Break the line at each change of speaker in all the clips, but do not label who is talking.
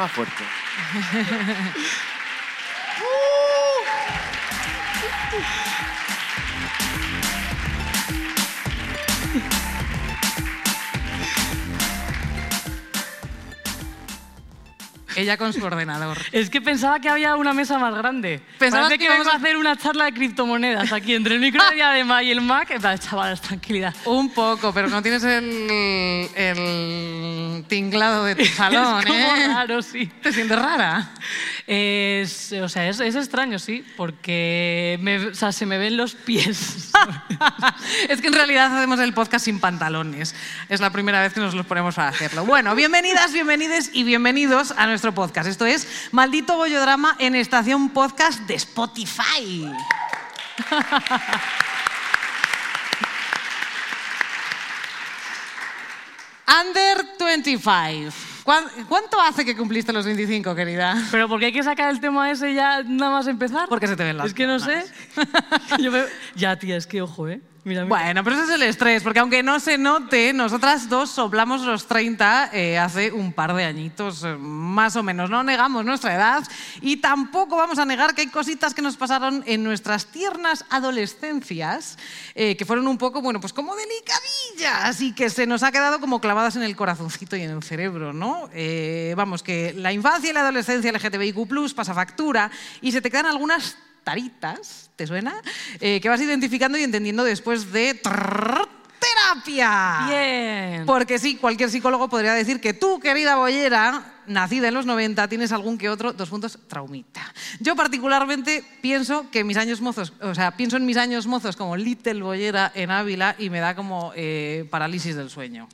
Más fuerte.
Ella con su ordenador.
Es que pensaba que había una mesa más grande.
Pensabas
Parece
que
que
íbamos
a hacer una charla de criptomonedas aquí entre el micro de diadema y el Mac. Chavales, tranquilidad.
Un poco, pero no tienes el, el tinglado de tu salón,
es como
¿eh?
raro, sí.
¿Te sientes rara?
Es, o sea, es, es extraño, sí, porque se me ven los pies.
es que en realidad hacemos el podcast sin pantalones. Es la primera vez que nos los ponemos para hacerlo. Bueno, bienvenidas, bienvenides y bienvenidos a nuestro podcast. Esto es Maldito Bollodrama en Estación Podcast de Spotify. Under 25. ¿Cuán- ¿Cuánto hace que cumpliste los 25, querida?
Pero porque hay que sacar el tema ese ya nada más empezar.
Porque se te ven las
Es que no sé. Yo me- Ya, tía, es que ojo, ¿eh? Mira, mira.
Bueno, pero ese es el estrés, porque aunque no se note, nosotras dos soplamos los 30 eh, hace un par de añitos, eh, más o menos. No negamos nuestra edad y tampoco vamos a negar que hay cositas que nos pasaron en nuestras tiernas adolescencias eh, que fueron un poco, bueno, pues como delicadillas y que se nos ha quedado como clavadas en el corazoncito y en el cerebro, ¿no? Eh, vamos, que la infancia y la adolescencia LGTBIQ+, pasa factura y se te quedan algunas taritas, ¿te suena? Eh, que vas identificando y entendiendo después de trrr, terapia.
Bien.
Porque sí, cualquier psicólogo podría decir que tú, querida bollera, nacida en los 90, tienes algún que otro, dos puntos, traumita. Yo particularmente pienso que mis años mozos, o sea, pienso en mis años mozos como Little Bollera en Ávila y me da como eh, parálisis del sueño.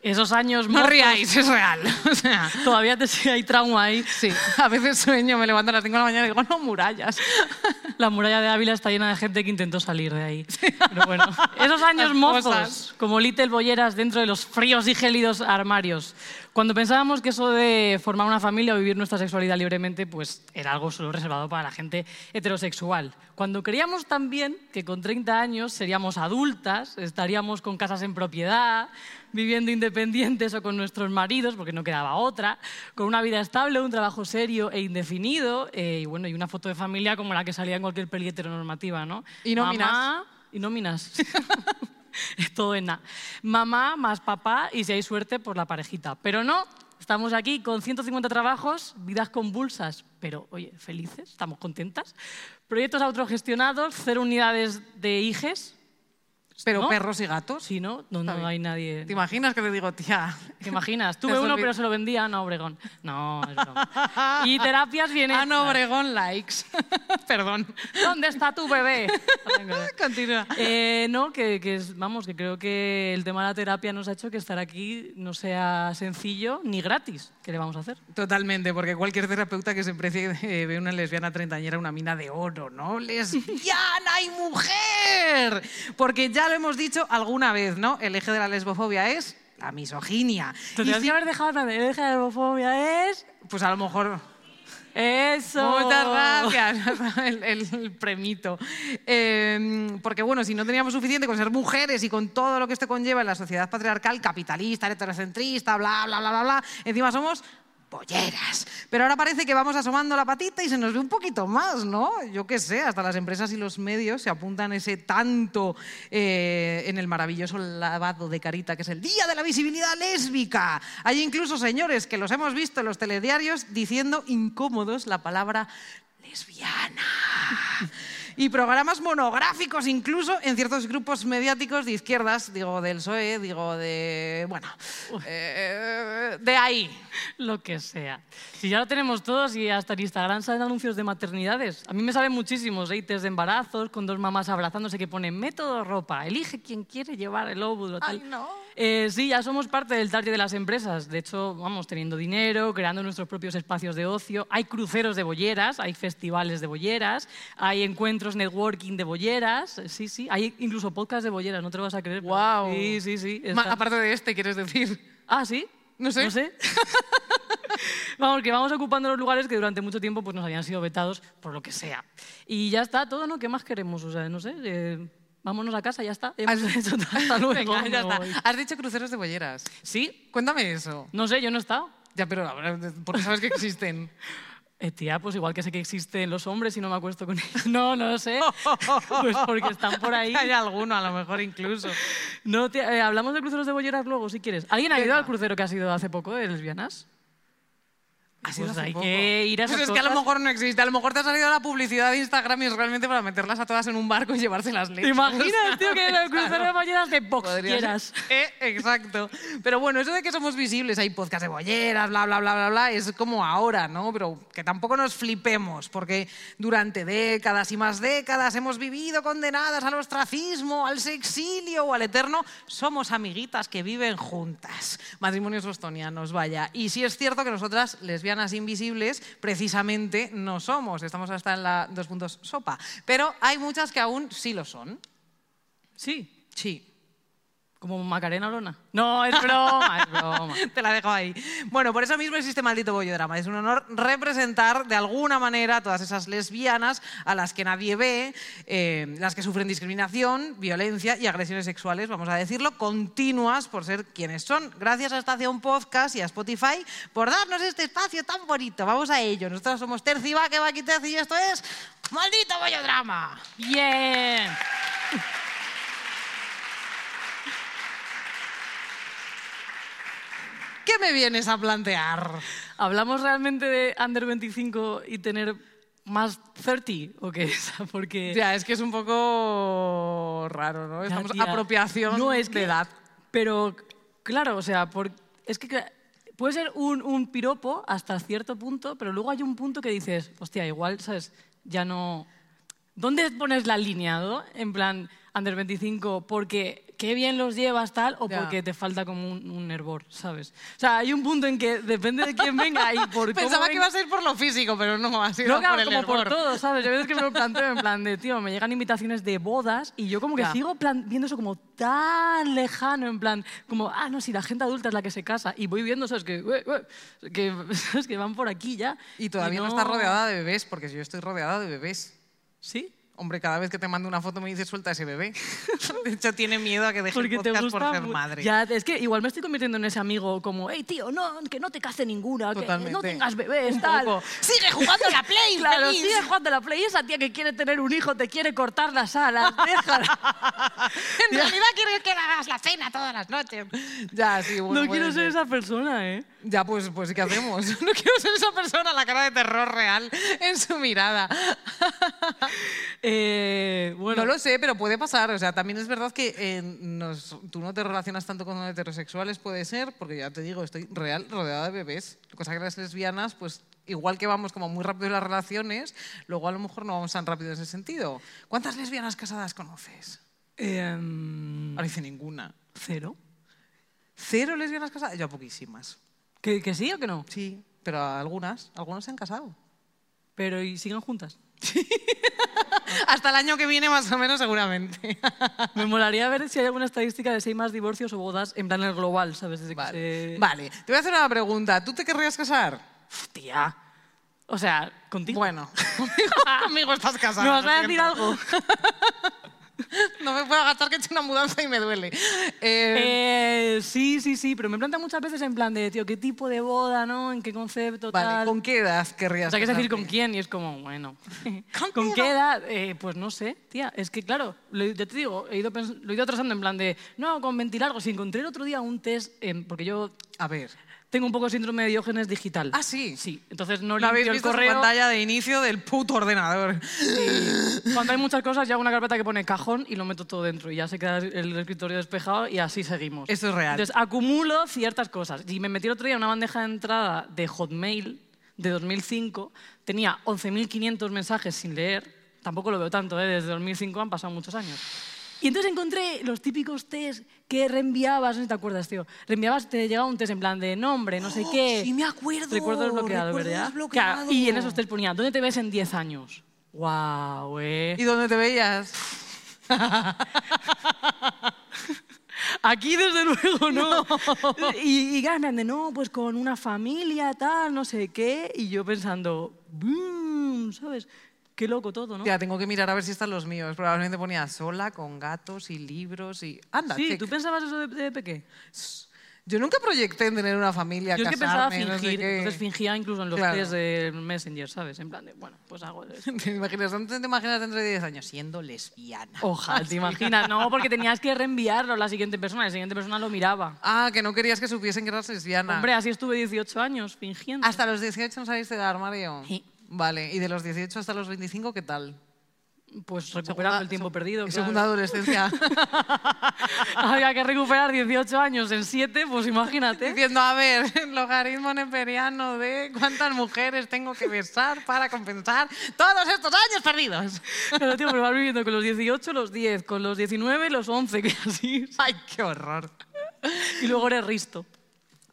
Esos años
No
mozos,
ríais, es real. O sea,
Todavía te sigue hay trauma ahí.
sí, a veces sueño, me levanto a las 5 de la mañana y digo, no, murallas.
La muralla de Ávila está llena de gente que intentó salir de ahí. Pero bueno, esos años mozos, como Little Bolleras dentro de los fríos y gélidos armarios. Cuando pensábamos que eso de formar una familia o vivir nuestra sexualidad libremente, pues era algo solo reservado para la gente heterosexual. Cuando creíamos también que con 30 años seríamos adultas, estaríamos con casas en propiedad, viviendo independientes o con nuestros maridos, porque no quedaba otra, con una vida estable, un trabajo serio e indefinido, eh, y bueno, y una foto de familia como la que salía en cualquier peli heteronormativa, ¿no?
Y nóminas.
Mamá y nóminas. es todo en nada. Mamá más papá y si hay suerte, pues la parejita. Pero no, estamos aquí con 150 trabajos, vidas convulsas, pero oye, felices, estamos contentas. Proyectos autogestionados, cero unidades de hijes.
Pero
¿No?
perros y gatos.
Sí, ¿no? No, no hay nadie.
¿Te imaginas que te digo, tía?
¿Te imaginas? Tuve uno, pero se lo vendía a Ana Obregón. No, es broma. Y terapias vienen.
Ana Obregón likes. Perdón.
¿Dónde está tu bebé?
Continúa.
Eh, no, que, que es- vamos, que creo que el tema de la terapia nos ha hecho que estar aquí no sea sencillo ni gratis. ¿Qué le vamos a hacer?
Totalmente, porque cualquier terapeuta que se precie eh, ve una lesbiana treintañera una mina de oro, ¿no? ¡Lesbiana y mujer! Porque ya lo hemos dicho alguna vez, ¿no? El eje de la lesbofobia es la misoginia.
Te
Y si-
haber dejado la de deja de homofobia es...
pues a lo mejor
Eso.
Muchas gracias, el, el premito. Eh, porque bueno, si no teníamos suficiente con ser mujeres y con todo lo que esto conlleva en la sociedad patriarcal, capitalista, heterocentrista, bla, bla, bla, bla, bla, encima somos polleras. Pero ahora parece que vamos asomando la patita y se nos ve un poquito más, ¿no? Yo qué sé, hasta las empresas y los medios se apuntan ese tanto eh, en el maravilloso lavado de carita que es el Día de la Visibilidad Lésbica. Hay incluso señores que los hemos visto en los telediarios diciendo incómodos la palabra lesbiana. Y programas monográficos incluso en ciertos grupos mediáticos de izquierdas, digo del PSOE, digo de... bueno, eh, de ahí.
Lo que sea. Si ya lo tenemos todos y hasta en Instagram salen anuncios de maternidades. A mí me salen muchísimos reites de embarazos con dos mamás abrazándose que ponen método ropa, elige quien quiere llevar el óvulo. Tal.
Ay, no.
Eh, sí, ya somos parte del target de las empresas. De hecho, vamos teniendo dinero, creando nuestros propios espacios de ocio. Hay cruceros de bolleras, hay festivales de bolleras, hay encuentros networking de bolleras. Sí, sí. Hay incluso podcast de bolleras, no te lo vas a creer.
Guau.
Sí, sí, sí.
Ma- aparte de este, quieres decir.
Ah, ¿sí?
No sé.
No sé. vamos, que vamos ocupando los lugares que durante mucho tiempo pues, nos habían sido vetados por lo que sea. Y ya está todo, ¿no? ¿Qué más queremos? O sea, no sé. eh, vámonos a casa, ya está. Hemos
Has-
hecho. Hasta luego.
Venga, ya está. Has dicho cruceros de bolleras.
¿Sí?
Cuéntame eso.
No sé, yo no he estado.
Ya, pero a ver, ¿por qué sabes que existen?
Eh, tía, pues igual que sé que existen los hombres y no me acuesto con ellos. No, no lo sé. Pues porque están por ahí.
Hay alguno, a lo mejor incluso.
No, tía, eh, hablamos de cruceros de bolleras luego, si quieres. ¿Alguien ha ido al crucero que ha sido hace poco de lesbianas? Pues
hace
hay
poco.
que ir a
Pues
esas
es que a lo mejor no existe. A lo mejor te ha salido la publicidad de Instagram y es realmente para meterlas a todas en un barco y llevárselas
¿Te
lejos.
imaginas, tío, que el crucero de bolleras de
ser.
quieras?
Eh, exacto. Pero bueno, eso de que somos visibles, hay podcast de bolleras, bla, bla, bla, bla, bla, es como ahora, ¿no? Pero que tampoco nos flipemos, porque durante décadas y más décadas hemos vivido condenadas al ostracismo, al sexilio o al eterno. Somos amiguitas que viven juntas. Matrimonios bostonianos, vaya. Y sí es cierto que nosotras, lesbianas invisibles, precisamente no somos. Estamos hasta en la dos puntos sopa. Pero hay muchas que aún sí lo son.
Sí.
Sí.
¿Como Macarena Olona? No, es broma, es broma.
Te la dejo ahí. Bueno, por eso mismo existe Maldito Bollodrama. Es un honor representar de alguna manera a todas esas lesbianas a las que nadie ve, eh, las que sufren discriminación, violencia y agresiones sexuales, vamos a decirlo, continuas por ser quienes son. Gracias a Estación Podcast y a Spotify por darnos este espacio tan bonito. Vamos a ello. Nosotros somos Terci Vaque, Vaqui Terci, y esto es Maldito Bollodrama.
Bien.
¿Qué me vienes a plantear?
¿Hablamos realmente de under 25 y tener más 30 o qué? Sea, Porque...
Ya, es que es un poco raro, ¿no?
Ya,
Estamos
tía.
apropiación
No, es
de edad.
Pero, claro, o sea, por- es que puede ser un, un piropo hasta cierto punto, pero luego hay un punto que dices, hostia, igual, ¿sabes? Ya no... ¿Dónde pones la línea, no? En plan, under 25, porque qué bien los llevas tal o
Ya.
porque te falta como un, un hervor, ¿sabes? O sea, hay un punto en que depende de quién venga y por cómo
Pensaba que
venga-
iba a ser por lo físico, pero no, ha sido
no,
por
claro,
el
como por
hervor.
todo, ¿sabes? Yo a veces que me lo planteo en plan de, tío, me llegan invitaciones de bodas y yo como que
Ya.
sigo plan- viendo eso como tan lejano, en plan, como, ah, no, si la gente adulta es la que se casa y voy viendo, ¿sabes? Que, ue, ue, que, ¿sabes? que van por aquí ya.
Y todavía no...
no
estás rodeada de bebés, porque yo estoy rodeada de bebés.
¿Sí?
Hombre, cada vez que te mando una foto me dices suelta ese bebé. De hecho, tiene miedo a que deje
Porque
el
te
podcast
gusta
por ser madre.
Ya, es que igual me estoy convirtiendo en ese amigo como, hey, tío, no, que no te case ninguna, que no
Totalmente.
tengas bebés, tal.
poco. Sigue jugando a la Play,
Claro,
feliz.
sigue jugando a la Play. Esa tía que quiere tener un hijo te quiere cortar las alas, déjala.
En realidad quieres que le hagas la cena todas las noches. Ya, sí, bueno.
no quiero ser
ser.
esa persona, ¿eh?
Ya, pues, pues, ¿qué hacemos? No quiero ser esa persona, la cara de terror real en su mirada.
Eh, bueno,
No lo sé, pero puede pasar. O sea, también es verdad que eh, nos- tú no te relacionas tanto con heterosexuales, puede ser, porque ya te digo, estoy real rodeada de bebés. Cosa que las lesbianas, pues igual que vamos como muy rápido en las relaciones, luego a lo mejor no vamos tan rápido en ese sentido. ¿Cuántas lesbianas casadas conoces? Ahora dice ninguna.
cero.
¿Cero lesbianas casadas? Yo poquísimas.
¿Que, que sí o que no?
Sí, pero algunas, algunas se han casado.
Pero y siguen juntas.
Hasta el año que viene más o menos seguramente.
Me molaría ver si hay alguna estadística de si hay más divorcios o bodas en plan el global, ¿sabes? Desde que
Vale.
se-
vale, te voy a hacer una pregunta. ¿Tú te querrías casar?
Tía. O sea, contigo.
Bueno, conmigo, estás casada.
¿Me vas a decir algo?
No me puedo gastar que he hecho una mudanza y me duele. Eh,
Eh, sí, sí, sí, pero me plantean muchas veces en plan de, tío, ¿qué tipo de boda, no? ¿En qué concepto,
vale,
tal?
¿con qué edad querrías
O sea, que es decir, ¿con quién? Y es como, bueno.
¿Con
¿Con,
qué
edad? Eh, pues no sé, tía. Es que, claro, lo, ya te digo, he ido lo he ido atrasando en plan de, no, con 20 largos. Y encontré el otro día un test, porque yo
A ver,
tengo un poco de síndrome de Diógenes digital.
¿Ah, sí?
Sí, entonces no
¿lo habéis
limpio el correo.
pantalla de inicio del puto ordenador?
cuando hay muchas cosas, yo hago una carpeta que pone cajón y lo meto todo dentro. Y ya se queda el escritorio despejado y así seguimos.
Esto es real.
Entonces acumulo ciertas cosas. Y me metí el otro día en una bandeja de entrada de Hotmail de 2005. Tenía 11.500 mensajes sin leer. Tampoco lo veo tanto, ¿eh? desde 2005 han pasado muchos años. Y entonces encontré los típicos test que reenviabas, no sé si te acuerdas, tío. Reenviabas, te llegaba un test en plan de nombre, no sé qué.
Oh, sí me acuerdo,
Recuerdo desbloqueado,
recuerdo
¿verdad?
desbloqueado.
Claro, y en esos test ponía, ¿dónde te ves en 10 años? ¡Guau, eh!
¿Y dónde te veías?
Aquí desde luego no. Y, y claro, de, no, pues con una familia, tal, no sé qué. Y yo pensando, "Boom", ¿sabes? Qué loco todo, ¿no?
Ya, tengo que mirar a ver si están los míos. Probablemente ponía sola, con gatos y libros y... Anda,
sí,
check.
¿tú pensabas eso de, de pequé?
Yo nunca proyecté en tener una familia,
Yo es que pensaba
casarme, no sé
fingir,
qué.
entonces fingía incluso en los
Claro.
test de Messenger, ¿sabes? En plan de, bueno, pues hago eso.
¿Te imaginas, ¿Dónde te imaginas dentro de 10 años? Siendo lesbiana.
Ojalá, ¿te imaginas? No, porque tenías que reenviarlo a la siguiente persona, la siguiente persona lo miraba.
Ah, que no querías que supiesen que eras lesbiana.
Hombre, así estuve 18 años fingiendo.
¿Hasta los 18 no saliste del armario?
Sí.
Vale, y de los 18 hasta los 25, ¿qué tal?
Pues recuperando el tiempo perdido. claro.
Segunda adolescencia.
Había que recuperar 18 años en 7, pues imagínate.
Diciendo, a ver, el logaritmo neperiano de cuántas mujeres tengo que besar para compensar todos estos años perdidos.
Pero, tío, pero vas viviendo con los 18, los 10, con los 19, los 11, que así.
Ay, qué horror.
Y luego eres risto.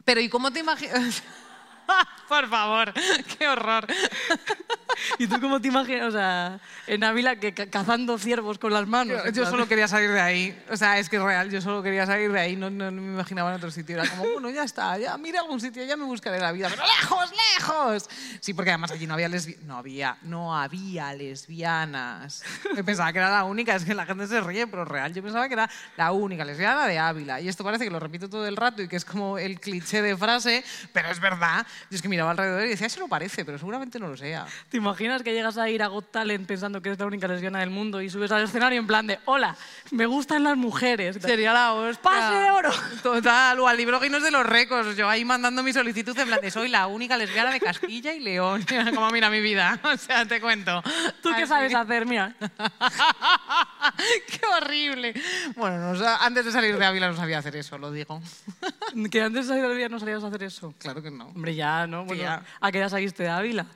Pero ¿y cómo te imaginas? Por favor, qué horror.
¿Y tú cómo te imaginas? O sea, en Ávila que ca- cazando ciervos con las manos.
Yo, yo solo quería salir de ahí. O sea, es que es real, yo solo quería salir de ahí, no, no, no me imaginaba en otro sitio. Era como, bueno, ya está, ya mira algún sitio, ya me buscaré la vida, pero lejos, lejos. Sí, porque además allí no había lesbianas. No había, no había lesbianas. Me pensaba que era la única, es que la gente se ríe, pero real. Yo pensaba que era la única lesbiana de Ávila. Y esto parece que lo repito todo el rato y que es como el cliché de frase, pero es verdad. Yo es que miraba alrededor y decía, eso lo parece, pero seguramente no lo sea.
¿Te imaginas que llegas a ir a Got Talent pensando que eres la única lesbiana del mundo y subes al escenario en plan de, hola, me gustan las mujeres?
Sería la hostia.
¡Pase de oro!
Total, o al libro Guinness de los récords. Yo ahí mandando mi solicitud en plan de soy la única lesbiana de Castilla y León. Como mira mi vida. O sea, te cuento.
¿Tú qué
Así.
sabes hacer? Mira.
¡Qué horrible! Bueno, antes de salir de Ávila no sabía hacer eso, lo digo.
Que antes de salir del día no salías a hacer eso.
Claro que no.
Hombre, ya, ¿no? Bueno,
Tía.
¿A qué edad saliste de Ávila?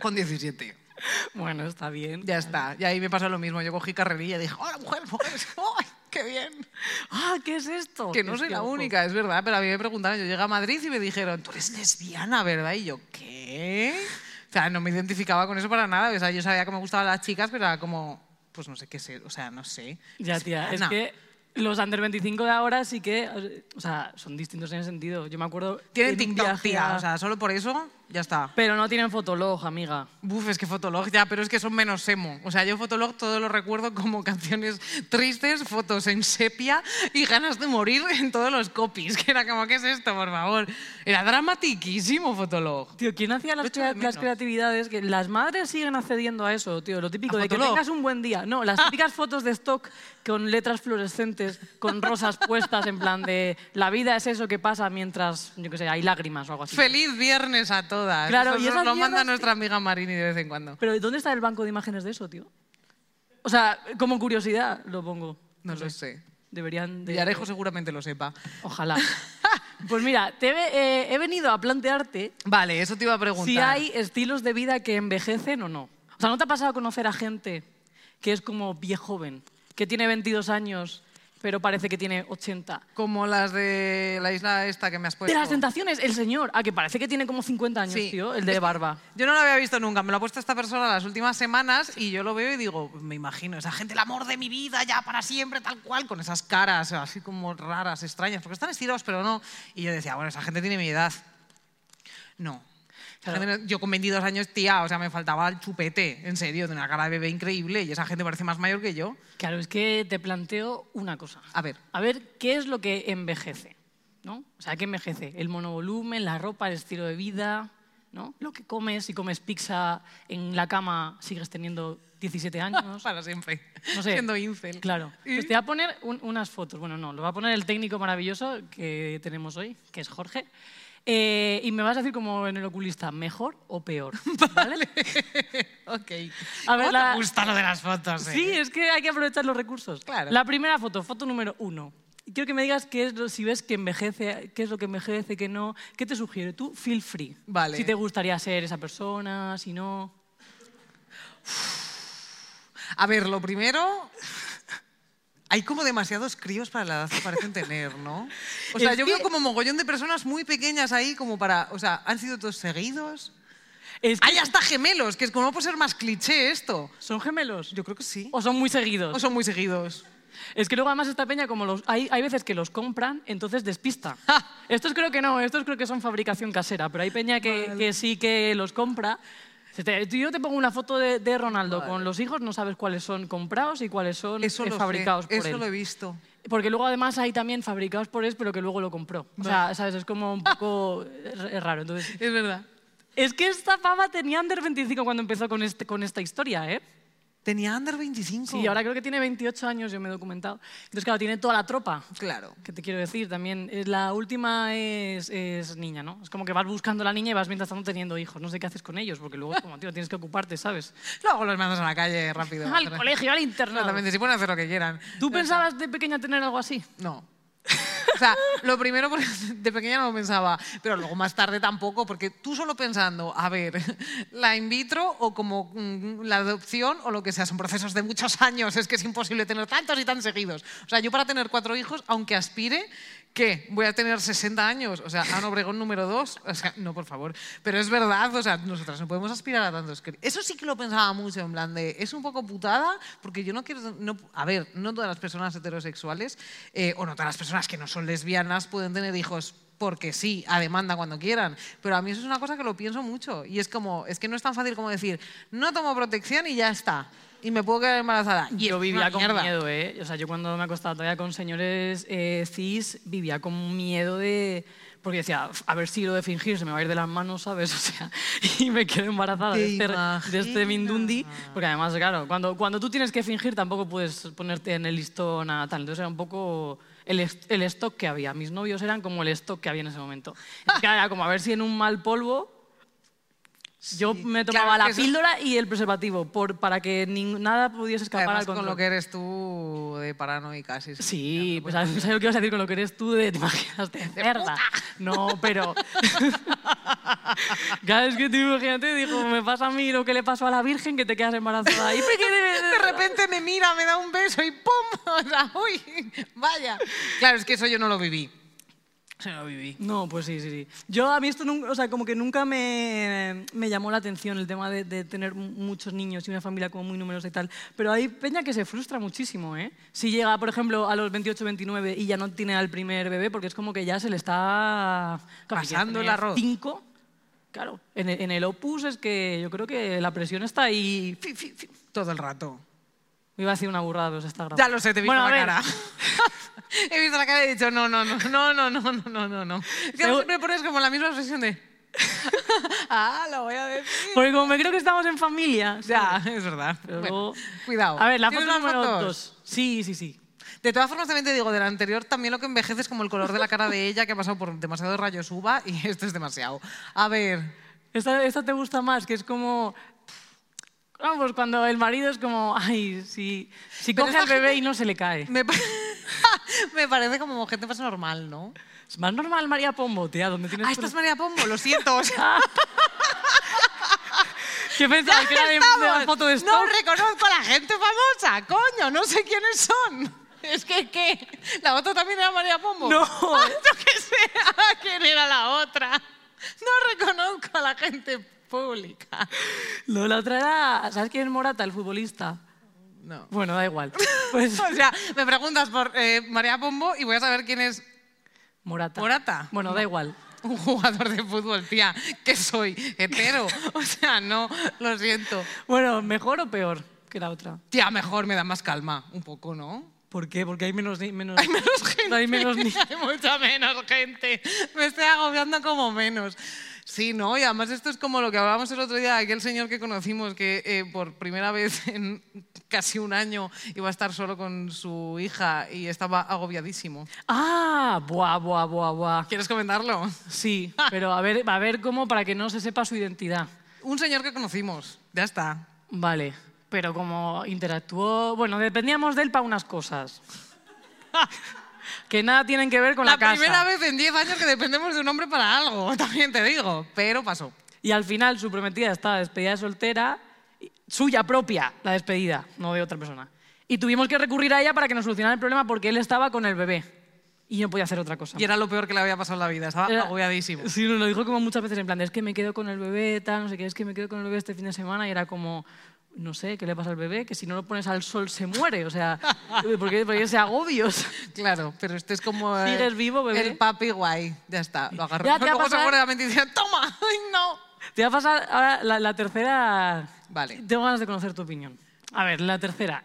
Con 17.
Bueno, está bien.
Ya está. Y ahí me pasó lo mismo. Yo cogí carrerilla y dije, hola, mujeres, mujeres. ¡Ay, qué bien!
Ah, ¿qué es esto?
Que no
Es
soy
que,
la
ojo.
única, es verdad, pero a mí me preguntaron, yo llegué a Madrid y me dijeron, tú eres lesbiana, ¿verdad? Y yo, ¿qué? O sea, no me identificaba con eso para nada, o sea, yo sabía que me gustaban las chicas, pero era como, pues no sé qué ser, o sea, no sé.
Ya, tía, es que los under 25 de ahora sí que, o sea, son distintos en ese sentido. Yo me acuerdo...
Tienen TikTok,
viaje
tía,
a-
o sea, solo por eso, ya está.
Pero no tienen fotolog, amiga.
Buf, es que Fotolog ya, pero es que son menos emo. O sea, yo Fotolog todo lo recuerdo como canciones tristes, fotos en sepia y ganas de morir en todos los copies. Que era como, ¿qué es esto, por favor? Era dramatiquísimo Fotolog.
Tío, ¿quién hacía las, crea- creatividades? Que las madres siguen accediendo a eso, tío. Lo típico
¿A
de que tengas un buen día. No, las típicas fotos de stock con letras fluorescentes, con rosas puestas, en plan de la vida es eso que pasa mientras, yo qué sé, hay lágrimas o algo así.
Feliz viernes a todas.
Claro,
Eso
y esas
lo manda nuestra amiga Marini de vez en cuando.
Pero ¿dónde está el banco de imágenes de eso, tío? O sea, como curiosidad lo pongo.
No lo sé.
Deberían de...
Villarejo seguramente lo sepa.
Ojalá. Pues mira, te he, eh, he venido a plantearte
Vale, eso te iba a preguntar.
si hay estilos de vida que envejecen o no. O sea, ¿no te ha pasado a conocer a gente que es como viejo joven, que tiene 22 años, pero parece que tiene 80?
Como las de la isla esta que me has
De
puesto.
las tentaciones, el señor, a que parece que tiene como 50 años,
Sí.
tío, el de barba.
Yo no lo había visto nunca, me lo ha puesto esta persona las últimas semanas y yo lo veo y digo, me imagino, esa gente, el amor de mi vida, ya para siempre, tal cual, con esas caras así como raras, extrañas, porque están estirados, pero no. Y yo decía, bueno, esa gente tiene mi edad. No. Esa gente yo con 22 años, tía, o sea, me faltaba el chupete, en serio, de una cara de bebé increíble y esa gente parece más mayor que yo.
Claro, es que te planteo una cosa.
A ver.
A ver, ¿qué es lo que envejece? ¿No? O sea, ¿qué envejece? El monovolumen, la ropa, el estilo de vida, ¿no? Lo que comes, si comes pizza en la cama, sigues teniendo 17 años.
Para siempre.
No sé.
Siendo incel.
Claro.
¿Y?
Pues te voy a poner un- unas fotos. Bueno, no, lo va a poner el técnico maravilloso que tenemos hoy, que es Jorge. Eh, y me vas a decir como en el oculista, ¿mejor o peor? ¿Vale?
ok.
A ver,
¿Cómo
la-
te gusta lo de las fotos? eh?
Sí, es que hay que aprovechar los recursos.
Claro.
La primera foto, foto número uno. Quiero que me digas qué es lo, si ves que envejece, qué es lo que envejece, qué no. ¿Qué te sugiere? Tú, feel free.
Vale.
Si te gustaría ser esa persona, si no.
A ver, lo primero. Hay como demasiados críos para la edad que parecen tener, ¿no? O sea,
Es
yo
que-
veo como mogollón de personas muy pequeñas ahí, como para. O sea, ¿han sido todos seguidos?
Es que
¡Hay hasta gemelos! Que es como no puede ser más cliché esto.
¿Son gemelos?
Yo creo que sí.
¿O son muy seguidos?
O son muy seguidos.
Es que luego además esta peña, como los, hay, hay veces que los compran, entonces despista. estos creo que no, estos creo que son fabricación casera, pero hay peña que, que sí que los compra. Yo te pongo una foto de, de Ronaldo con los hijos, no sabes cuáles son comprados y cuáles son
Eso
eh, fabricados
sé,
por
Eso
él.
lo he visto.
Porque luego además hay también fabricados por él, pero que luego lo compró. O sea, ¿sabes? Es como un poco es raro. Entonces,
Es verdad.
es que esta pava tenía under 25 cuando empezó con, este, con esta historia, ¿eh?
Tenía under 25.
Sí, ahora creo que tiene 28 años, yo me he documentado. Entonces, claro, tiene toda la tropa.
Claro.
¿Qué te quiero decir? También eh, la última es, es niña, ¿no? Es como que vas buscando a la niña y vas mientras tanto teniendo hijos. No sé qué haces con ellos, porque luego, como tío, tienes que ocuparte, ¿sabes?
Luego los mandas a la calle rápido.
al colegio, al internado.
Exactamente, si pueden hacer lo que quieran.
¿Tú pensabas de pequeña tener algo así?
No. O sea, lo primero, porque de pequeña no lo pensaba, pero luego más tarde tampoco, porque tú solo pensando, a ver, la in vitro o como mm, la adopción o lo que sea, son procesos de muchos años, es que es imposible tener tantos y tan seguidos. O sea, yo para tener cuatro hijos, aunque aspire, ¿qué? Voy a tener 60 años, o sea, Ana Obregón número dos, o sea, no, por favor. Pero es verdad, o sea, nosotras no podemos aspirar a tantos. Eso sí que lo pensaba mucho, en plan de, es un poco putada, porque yo no quiero, no, a ver, no todas las personas heterosexuales, eh, o no todas las personas que no son lesbianas pueden tener hijos porque sí, a demanda cuando quieran. Pero a mí eso es una cosa que lo pienso mucho. Y es como, es que no es tan fácil como decir, no tomo protección y ya está. Y me puedo quedar embarazada. Y
yo vivía con
mierda.
miedo, ¿eh? O sea, yo cuando me acostaba todavía con señores eh, cis, vivía con miedo de... Porque decía, a ver si lo de fingir se me va a ir de las manos, ¿sabes? O sea, y me quedo embarazada de
¿Te
este, de este mindundi. Porque además, claro, cuando, cuando tú tienes que fingir tampoco puedes ponerte en el listón a tal. Entonces era un poco el, el stock que había. Mis novios eran como el stock que había en ese momento. Era como a ver si en un mal polvo yo me tomaba la píldora y el preservativo por, para que nada pudiese escapar
Además,
al
con
control.
lo que eres tú de paranoica, sí.
Sí, pues ¿sabes sabes lo que vas a decir con lo que eres tú de te imaginas de cerda? No, pero... Cada vez que tú imagínate, digo, me pasa a mí lo que le pasó a la Virgen que te quedas embarazada. Y quedé-
De repente me mira, me da un beso y ¡pum! O sea, uy, vaya. Claro, es que eso yo no lo viví. No lo viví.
No, pues sí, sí, sí. Yo a mí esto nunca, o sea, como que nunca me, me llamó la atención el tema de, de tener mu- muchos niños y una familia como muy numerosa y tal. Pero hay peña que se frustra muchísimo, ¿eh? Si llega, por ejemplo, a los 28, 29 y ya no tiene al primer bebé, porque es como que ya se le está...
Pasando el arroz.
Cinco, claro. En el, en el opus es que yo creo que la presión está ahí...
Todo el rato.
Me iba a decir una burrada, pero se está grabando.
Ya lo sé, te he visto
Bueno,
la cara. he visto la cara y he dicho, no, no, no, no, no, no, no, no, no. Es que siempre pones como la misma expresión de... ah, lo voy a decir.
Porque como me creo que estamos en familia...
Ya, es verdad.
Pero
Bueno,
luego-
cuidado.
A ver, la
¿Tienes
foto número
fotos?
dos. Sí, sí, sí.
De todas formas, también te digo, del anterior también lo que envejece es como el color de la cara de ella, que ha pasado por demasiados rayos uva y esto es demasiado. A ver,
Esta, esta te gusta más, que es como... Vamos, cuando el marido es como, ay, si, si coge al bebé
gente-
y no se le cae.
me, pa- me parece como gente más normal, ¿no?
Es más normal María Pombo, tía, donde tienes...
Ah, esta es María Pombo, lo siento. O sea,
¿Qué pensabas? ¿Que era de, de la foto de
No
stock?
reconozco a la gente famosa, coño, no sé quiénes son. Es que, ¿qué? ¿La otra también era María Pombo?
No.
Ah, yo qué sé, ¿quién era la otra? No reconozco a la gente pública.
No, la otra era... ¿Sabes quién es Morata, el futbolista?
No.
Bueno, da igual. Pues
O sea, me preguntas por eh, María Pombo y voy a saber quién es
Morata.
Morata.
Bueno, da igual.
un jugador de fútbol, tía, que soy hetero. O sea, no, lo siento.
Bueno, ¿mejor o peor que la otra?
Tía, mejor me da más calma, un poco, ¿no?
¿Por qué? Porque hay menos... menos
Hay menos gente.
Hay menos
Hay mucha menos gente. Me estoy agobiando como menos. Sí, ¿no? Y además esto es como lo que hablábamos el otro día, aquel señor que conocimos que eh, por primera vez en casi un año iba a estar solo con su hija y estaba agobiadísimo.
Ah, buah, buah, buah, buah.
¿Quieres comentarlo?
Sí, pero a ver, a ver cómo para que no se sepa su identidad.
Un señor que conocimos, ya está.
Vale, pero como interactuó, bueno, dependíamos de él para unas cosas. que nada tienen que ver con la,
la
casa.
primera vez en 10 años que dependemos de un hombre para algo, también te digo, pero pasó.
Y al final su prometida estaba despedida de soltera, suya propia, la despedida, no de otra persona. Y tuvimos que recurrir a ella para que nos solucionara el problema porque él estaba con el bebé y no podía hacer otra cosa.
Y era lo peor que le había pasado en la vida, estaba
Era-
agobiadísimo.
Sí, nos lo dijo como muchas veces en plan, es que me quedo con el bebé, tal, no sé qué, es que me quedo con el bebé este fin de semana y era como, no sé, ¿qué le pasa al bebé? Que si no lo pones al sol se muere, o sea, ¿por qué, por qué ese agobio? O sea,
Claro, pero este es como
¿Sigues vivo, bebé?
el papi guay. Ya está, lo agarró.
Ya te
Luego se
pasar-
pone la mente y dice, toma, ay no.
Te va a pasar ahora la, la tercera.
Vale.
Tengo ganas de conocer tu opinión. A ver, la tercera.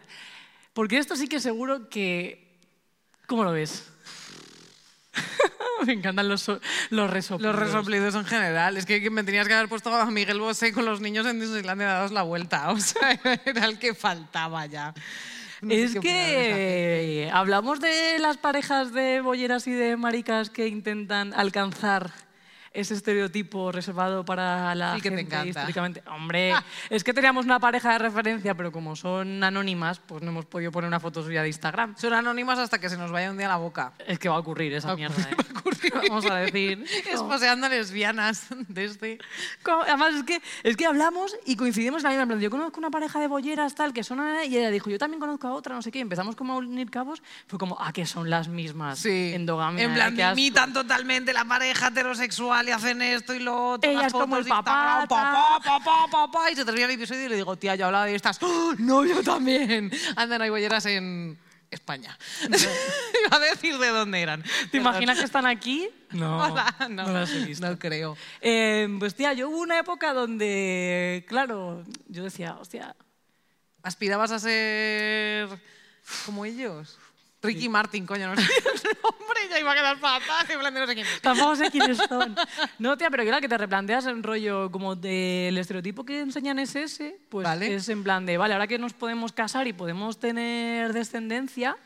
Porque esto sí que seguro que ¿Cómo lo ves? me encantan los, los resoplidos.
Los resoplidos en general. Es que me tenías que haber puesto a Miguel Bosé con los niños en Disneylandia dados la vuelta. O sea, era el que faltaba ya. No
Es que hablamos de las parejas de bolleras y de maricas que intentan alcanzar ese estereotipo reservado para la
Sí que te
gente
encanta.
históricamente. Hombre, es que teníamos una pareja de referencia, pero como son anónimas, pues no hemos podido poner una foto suya de Instagram.
Son anónimas hasta que se nos vaya un día la boca.
Es que va a ocurrir esa
Va a
mierda.
ocurrir,
¿eh?
va a ocurrir.
Vamos a decir.
Esposeando lesbianas desde...
Como- Además, es que, es que hablamos y coincidimos en la misma. en plan, Yo conozco una pareja de bolleras tal que son. Y ella dijo, yo también conozco a otra, no sé qué. y Empezamos como a unir cabos. Fue como, ah, que son las mismas.
Sí.
Endogamia.
En plan, imitan totalmente la pareja heterosexual hacen esto y lo otro.
Ella
las
es como el papá,
papá, papá, papá, y se termina el episodio y le digo, tía, yo hablaba de estas. ¡Oh, no, yo también. Andan, hay bolleras en España. Iba a decir de dónde eran.
¿Te imaginas que están aquí? No.
Hola, no,
no las he visto.
no creo.
Eh, pues tía, yo hubo una época donde, claro, yo decía, hostia,
¿Aspirabas a ser como ellos? Ricky Martin, coño, no sé el nombre, ya iba a quedar fatal. En plan de no sé quién es.
tampoco sé quiénes son. No, tía, pero claro, que te replanteas en rollo como del estereotipo que enseñan es ese, pues
Vale.
es en plan de, vale, ahora que nos podemos casar y podemos tener descendencia,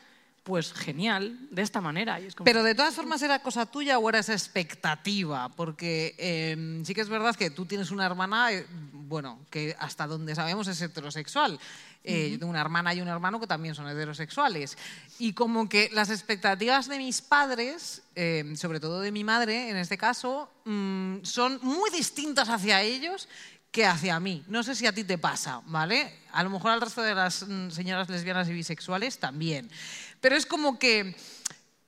pues genial, de esta manera. Y es como,
Pero de todas formas, ¿era cosa tuya o era esa expectativa? Porque eh, sí que es verdad que tú tienes una hermana, eh, bueno, que hasta donde sabemos es heterosexual. Eh, Yo tengo una hermana y un hermano que también son heterosexuales. Y como que las expectativas de mis padres, eh, sobre todo de mi madre en este caso, mm, son muy distintas hacia ellos que hacia mí. No sé si a ti te pasa, ¿vale? A lo mejor al resto de las mm, señoras lesbianas y bisexuales también. Pero es como que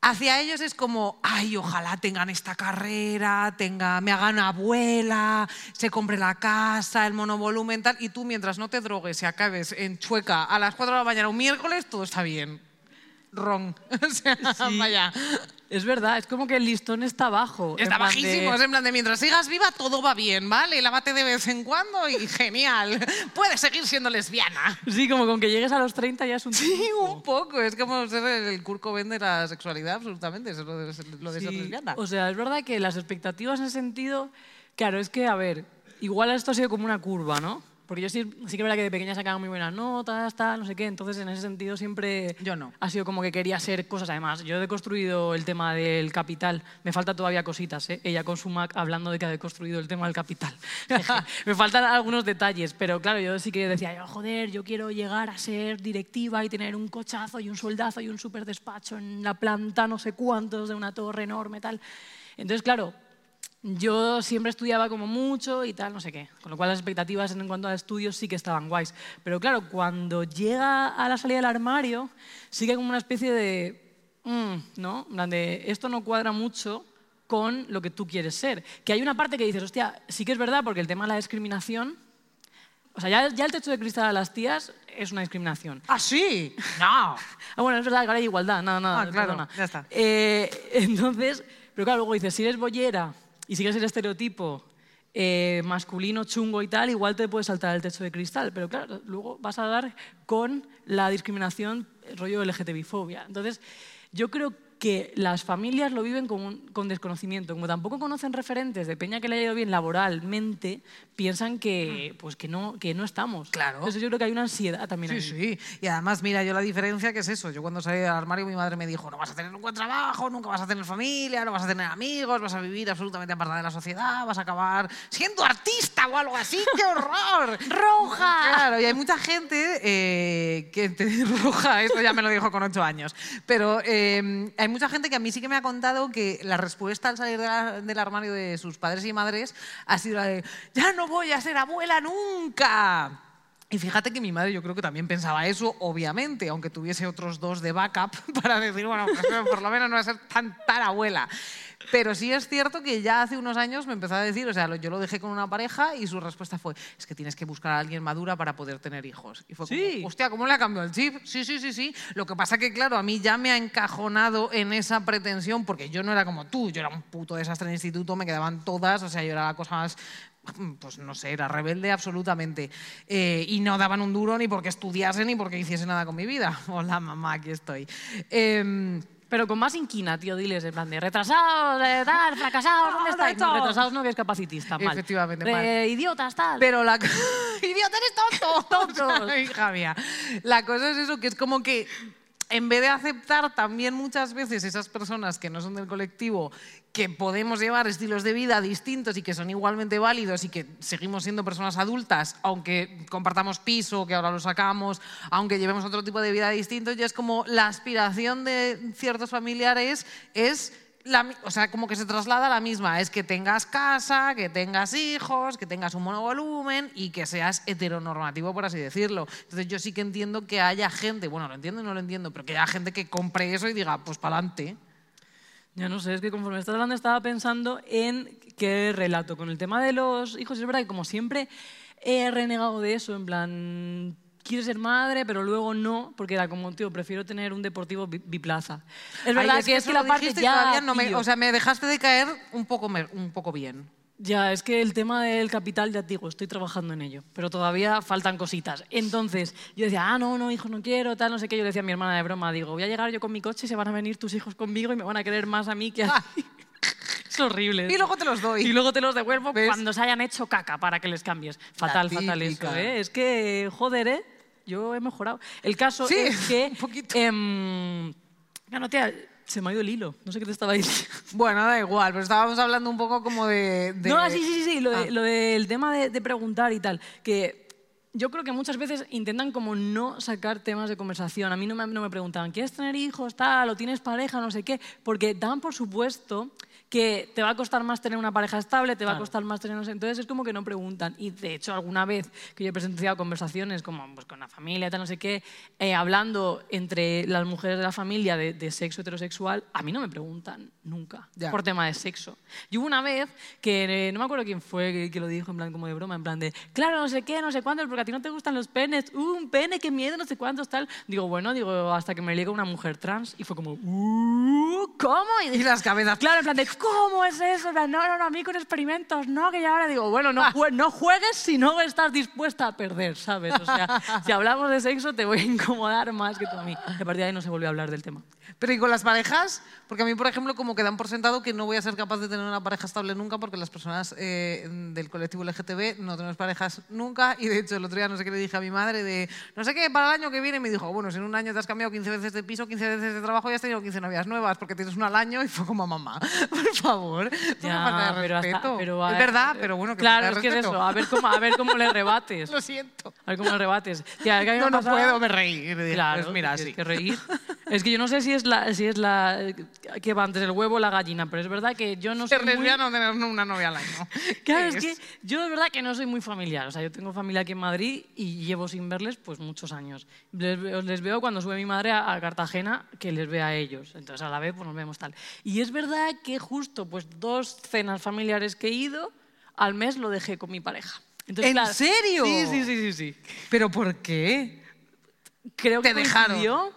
hacia ellos es como, ay, ojalá tengan esta carrera, tenga, me hagan abuela, se compre la casa, el monovolumen, tal, y tú mientras no te drogues y acabes en Chueca a las 4 de la mañana un miércoles, todo está bien. Wrong. O sea,
Sí.
vaya.
Es verdad, es como que el listón está bajo.
Está
de-
bajísimo, es en plan de mientras sigas viva todo va bien, ¿vale? Lávate de vez en cuando y genial. Puedes seguir siendo lesbiana.
Sí, como con que llegues a los 30 ya es un
Sí, un poco. Es como ser el Kurt Cobain de la sexualidad, absolutamente. Es lo de, lo de ser lesbiana.
O sea, es verdad que las expectativas en ese sentido, claro, es que, a ver, igual esto ha sido como una curva, ¿no? Porque yo sí, sí que verdad que de pequeña sacaba muy buenas notas, tal, no sé qué, entonces en ese sentido siempre
Yo no.
ha sido como que quería ser cosas. Además, yo he deconstruido el tema del capital, me falta todavía cositas, ¿eh? Ella con su Mac hablando de que ha deconstruido el tema del capital. me faltan algunos detalles, pero claro, yo sí que decía, yo, joder, yo quiero llegar a ser directiva y tener un cochazo y un soldazo y un super despacho en la planta no sé cuántos de una torre enorme, tal. Entonces, claro, yo siempre estudiaba como mucho y tal, no sé qué. Con lo cual las expectativas en cuanto a estudios sí que estaban guays. Pero claro, cuando llega a la salida del armario, sí que hay como una especie de... mm, ¿No? De, esto no cuadra mucho con lo que tú quieres ser. Que hay una parte que dices, hostia, sí que es verdad porque el tema de la discriminación... O sea, ya, ya el techo de cristal a las tías es una discriminación.
¿Ah, sí? No.
Ah, bueno, es verdad que ahora hay igualdad, nada, nada.
Ah, claro,
perdona.
ya está.
Eh, entonces, pero claro, luego dices, si eres bollera y sigues el estereotipo eh, masculino, chungo y tal, igual te puedes saltar el techo de cristal. Pero claro, luego vas a dar con la discriminación, el rollo LGTBI-fobia. Entonces, yo creo que las familias lo viven con, un- con desconocimiento. Como tampoco conocen referentes de peña que le haya ido bien laboralmente, piensan que, pues, que, no, que no estamos.
Claro.
Entonces yo creo que hay una ansiedad también
Sí,
ahí.
sí. Y además, mira, yo la diferencia que es eso. Yo cuando salí del armario, mi madre me dijo, no vas a tener un buen trabajo, nunca vas a tener familia, no vas a tener amigos, vas a vivir absolutamente apartada de la sociedad, vas a acabar siendo artista o algo así. ¡Qué horror!
¡Roja!
Claro, y hay mucha gente eh, que te roja, esto ya me lo dijo con ocho años, pero eh, hay mucha gente que a mí sí que me ha contado que la respuesta al salir del armario de sus padres y madres ha sido la de, ya no voy a ser abuela nunca. Y fíjate que mi madre yo creo que también pensaba eso, obviamente, aunque tuviese otros dos de backup para decir, bueno, pues, por lo menos no va a ser tan, abuela. Pero sí es cierto que ya hace unos años me empezó a decir, o sea, yo lo dejé con una pareja y su respuesta fue, es que tienes que buscar a alguien madura para poder tener hijos. Y fue
Sí.
como, hostia, ¿cómo le ha cambiado el chip? Sí, sí, sí, sí. Lo que pasa que, claro, a mí ya me ha encajonado en esa pretensión, porque yo no era como tú, yo era un puto desastre en el instituto, me quedaban todas, o sea, yo era la cosa más pues no sé, era rebelde absolutamente. Eh, y no daban un duro ni porque estudiase ni porque hiciese nada con mi vida. Hola, mamá, aquí estoy. Eh,
Pero con más inquina, tío, diles, en plan de retrasados, eh, tal, fracasados, ¿dónde estáis? No, retrasados no, que es capacitista, mal.
Efectivamente,
Eh,
mal.
idiotas, tal.
Pero la... ¡Idiota, eres tonto!
Tontos.
Hija mía. La cosa es eso, que es como que en vez de aceptar también muchas veces esas personas que no son del colectivo, que podemos llevar estilos de vida distintos y que son igualmente válidos y que seguimos siendo personas adultas, aunque compartamos piso, que ahora lo sacamos, aunque llevemos otro tipo de vida distinto, ya es como la aspiración de ciertos familiares es o sea, como que se traslada a la misma, es que tengas casa, que tengas hijos, que tengas un monovolumen y que seas heteronormativo, por así decirlo. Entonces yo sí que entiendo que haya gente, bueno, lo entiendo y no lo entiendo, pero que haya gente que compre eso y diga, pues para adelante.
Ya no sé, es que conforme estás hablando estaba pensando en qué relato. Con el tema de los hijos, es verdad que como siempre he renegado de eso, en plan, quiero ser madre, pero luego no, porque era como, tío, prefiero tener un deportivo bi- biplaza. Es verdad
Ay,
que, es
eso
que
lo
la parte ya...
no me, o sea, me dejaste de caer un poco, un poco bien.
Ya, es que el tema del capital, ya te digo, estoy trabajando en ello, pero todavía faltan cositas. Entonces, yo decía, ah, no, no, hijo, no quiero, tal, no sé qué. Yo le decía a mi hermana de broma, digo, voy a llegar yo con mi coche y se van a venir tus hijos conmigo y me van a querer más a mí que a ti. es horrible.
Y luego te los doy.
Y luego te los devuelvo
¿Ves?
cuando se hayan hecho caca para que les cambies. Fatal, fatal eso. ¿eh? Es que, joder, ¿eh? Yo he mejorado. El caso
Sí,
es que...
un poquito.
ya no, tía, se me ha ido el hilo. No sé qué te estaba diciendo.
Bueno, da igual, pero estábamos hablando un poco como de... de-
No, sí, sí, sí, lo, de-
Ah.
lo del tema de, de preguntar y tal, que yo creo que muchas veces intentan como no sacar temas de conversación. A mí no me, no me preguntaban, ¿quieres tener hijos, tal, o tienes pareja, no sé qué? Porque dan por supuesto que te va a costar más tener una pareja estable, te va a costar más tener... Entonces es como que no preguntan. Y de hecho, alguna vez que yo he presenciado conversaciones como pues, con la familia, tal, no sé qué, eh, hablando entre las mujeres de la familia de, de sexo heterosexual, a mí no me preguntan nunca
Ya.
por tema de sexo. Y hubo una vez que, eh, no me acuerdo quién fue que, que lo dijo en plan como de broma, en plan de, claro, no sé qué, no sé cuántos, porque a ti no te gustan los penes, uh, un pene, qué miedo, no sé cuántos, tal. Digo, bueno, digo, hasta que me llega una mujer trans y fue como, uh, ¿cómo? Y
Y las cabezas...
Claro, en plan de, ¿cómo es eso? No, no, no, a mí con experimentos, no, que ya ahora digo, bueno, no, jue- no juegues si no estás dispuesta a perder, ¿sabes? O sea, si hablamos de sexo te voy a incomodar más que tú a mí. A partir de ahí no se volvió a hablar del tema.
Pero ¿y con las parejas? Porque a mí, por ejemplo, como que dan por sentado que no voy a ser capaz de tener una pareja estable nunca porque las personas eh, del colectivo LGTB no tenemos parejas nunca y de hecho el otro día no sé qué le dije a mi madre de no sé qué para el año que viene me dijo, bueno, si en un año te has cambiado 15 veces de piso, 15 veces de trabajo y has tenido 15 novias nuevas porque tienes una al año y fue como mamá, por favor, falta de
pero hasta- pero,
es
a-
verdad, pero bueno, que
Claro, es que es eso, a ver cómo, a ver cómo le rebates.
Lo siento.
A ver cómo le rebates. Tía, es que a mí me
No, no
pasado-
puedo, me reí. Dije,
Claro,
pues mira, sí.
que reír. Es que yo no sé si es la, si es la que va antes el huevo o la gallina, pero es verdad que yo no soy muy...
lesbiana o tener una novia al año.
Claro,
¿Qué
es que yo de verdad que no soy muy familiar. O sea, yo tengo familia aquí en Madrid y llevo sin verles pues muchos años. Les, les veo cuando sube mi madre a, a Cartagena, que les ve a ellos. Entonces a la vez pues nos vemos tal. Y es verdad que justo pues dos cenas familiares que he ido, al mes lo dejé con mi pareja. Entonces,
¿En
claro-
serio?
Sí, sí, sí, sí, sí.
¿Pero por qué?
Creo
Te
que
dejaron.
coincidió.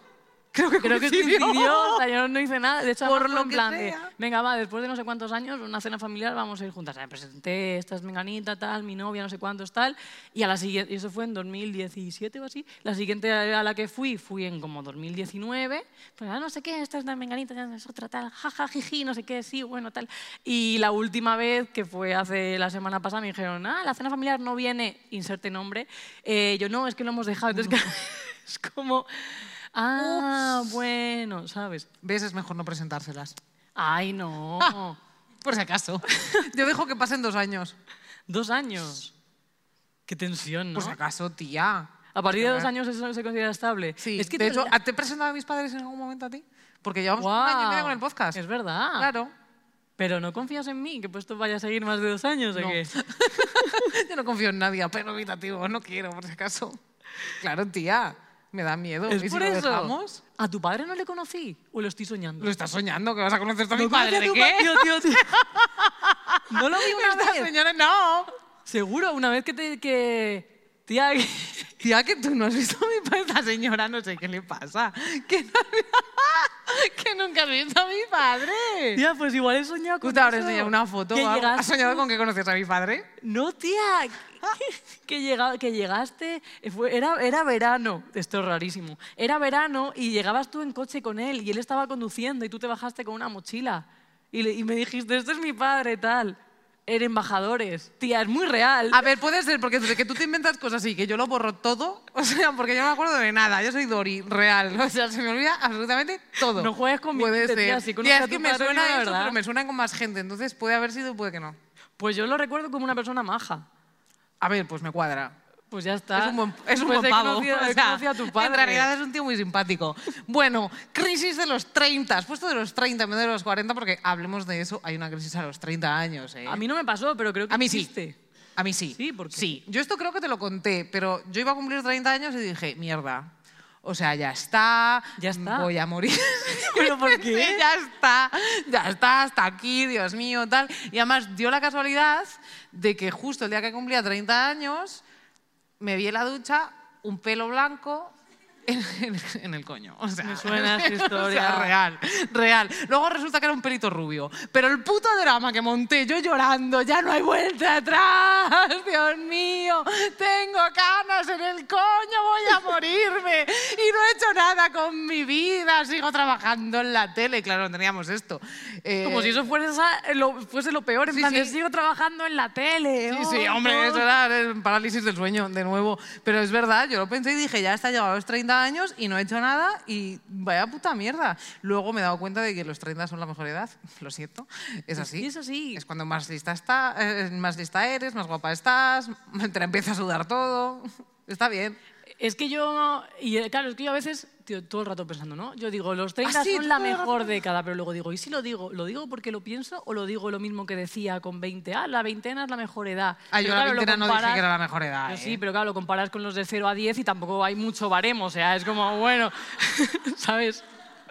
Creo que
Creo que
coincidió.
coincidió, o sea, yo no hice nada. De hecho,
Por lo
en
que
plan de, venga, va, después de no sé cuántos años, una cena familiar, vamos a ir juntas. Me presenté, esta es menganita, tal, mi novia, no sé cuántos, tal. Y a la siguiente, eso fue en 2017 o así. La siguiente a la que fui, fui en como 2019. Pues, ah, no sé qué, esta es la menganita, ya es otra, tal, jaja, jiji, no sé qué, sí, bueno, tal. Y la última vez, que fue hace la semana pasada, me dijeron, ah, la cena familiar no viene, inserte nombre. Eh, yo, no, es que lo hemos dejado. Entonces, es como... Ah, bueno, ¿sabes?
¿Ves? Es mejor no presentárselas.
Ay, no.
Por si acaso. Yo dejo que pasen dos años.
Dos años. Qué tensión, ¿no?
Por si acaso, tía.
A partir de dos años eso se considera estable.
Sí.
Es que
de
te-
hecho, ¿te he presentado a mis padres en algún momento a ti? Porque llevamos un
Guau.
año y medio con el podcast.
Es verdad.
Claro.
Pero no confías en mí, que pues esto vaya a seguir más de dos años, ¿o
No.
qué?
Yo no confío en nadie, pero evitativo, no quiero, por si acaso. Claro, tía. Me da miedo.
Es
¿Y si
por
lo
eso.
dejamos?
¿A tu padre no le conocí? ¿O lo estoy soñando?
Lo estás soñando, que vas a conocer a mi
¿No
padre. ¿De qué?
Tío, tío, tío. ¿No lo vi una
Esta
vez?
señora, no.
Seguro, una vez que te... Que... Tía, que-
Tía, que tú no has visto a mi padre. Esta señora no sé qué le pasa. Que no- que nunca has visto a mi padre.
Tía, pues igual he soñado con
¿Tú te habrás
eso.
enseñado una foto
Que
o algo? ¿Has soñado con que conocías a mi padre?
No, tía. Que, llega- que llegaste, fue- era, era verano, esto es rarísimo, era verano y llegabas tú en coche con él y él estaba conduciendo y tú te bajaste con una mochila y, le- y me dijiste, este es mi padre, tal. Eran embajadores. Tía, es muy real.
A ver, puede ser, porque desde que tú te inventas cosas así, que yo lo borro todo, o sea, porque yo no me acuerdo de nada, yo soy Dori, real, o sea, se me olvida absolutamente todo.
No juegues con mi
Puede ser.
tía, si
Tía, es que me suena eso,
verdad.
pero me suena con más gente, entonces puede haber sido, puede que no.
Pues yo lo recuerdo como una persona maja.
A ver, pues me cuadra.
Pues ya está.
Es un buen, es un
Pues
buen pavo.
conocido-
O sea,
a tu padre.
En realidad es un tío muy simpático. Bueno, crisis de los 30. Has puesto de los 30 en vez de los 40 porque hablemos de eso. Hay una crisis a los 30 años. ¿eh?
A mí no me pasó, pero creo que
A mí sí.
existe.
A mí sí.
Sí, ¿por qué?
Sí. Yo esto creo que te lo conté, pero yo iba a cumplir 30 años y dije, mierda. O sea, ya está.
Ya está.
Voy a morir.
¿Pero por
Sí,
qué?
ya está. Ya está, hasta aquí, Dios mío, tal. Y además dio la casualidad de que justo el día que cumplía 30 años, me vi en la ducha un pelo blanco en, en- en el coño. O sea,
Me suena esa
o sea,
historia.
real, real. Luego resulta que era un pelito rubio. Pero el puto drama que monté, yo llorando, ya no hay vuelta atrás, Dios mío, tengo canas en el coño, voy a morirme. Y no he hecho nada con mi vida, sigo trabajando en la tele. Claro, no teníamos esto. Eh,
Como si eso fuese, esa- lo, fuese lo peor, en
Sí,
plan,
sí.
sigo trabajando en la tele.
Sí, sí,
oh,
hombre,
no.
eso era el parálisis del sueño, de nuevo. Pero es verdad, yo lo pensé y dije, ya está llegado a los 30 años y no he hecho nada y vaya puta mierda. Luego me he dado cuenta de que los 30 son la mejor edad, lo siento, es así.
es así.
Es cuando más lista, está, eh, más lista eres, más guapa estás, te empieza a sudar todo. Está bien.
Es que yo, y eh, claro, es que yo a veces, tío, todo el rato pensando, ¿no? Yo digo, los 30
Ah, sí,
son la mejor década, pero luego digo, ¿y si lo digo? ¿Lo digo porque lo pienso o lo digo lo mismo que decía con 20? Ah, la veintena es la mejor edad.
Ah, yo
Pero
la
claro,
veintena no dije que era la mejor edad.
Yo
¿eh?
sí, pero claro, lo comparas con los de 0 a 10 y tampoco hay mucho baremo, o sea, es como, bueno, ¿sabes?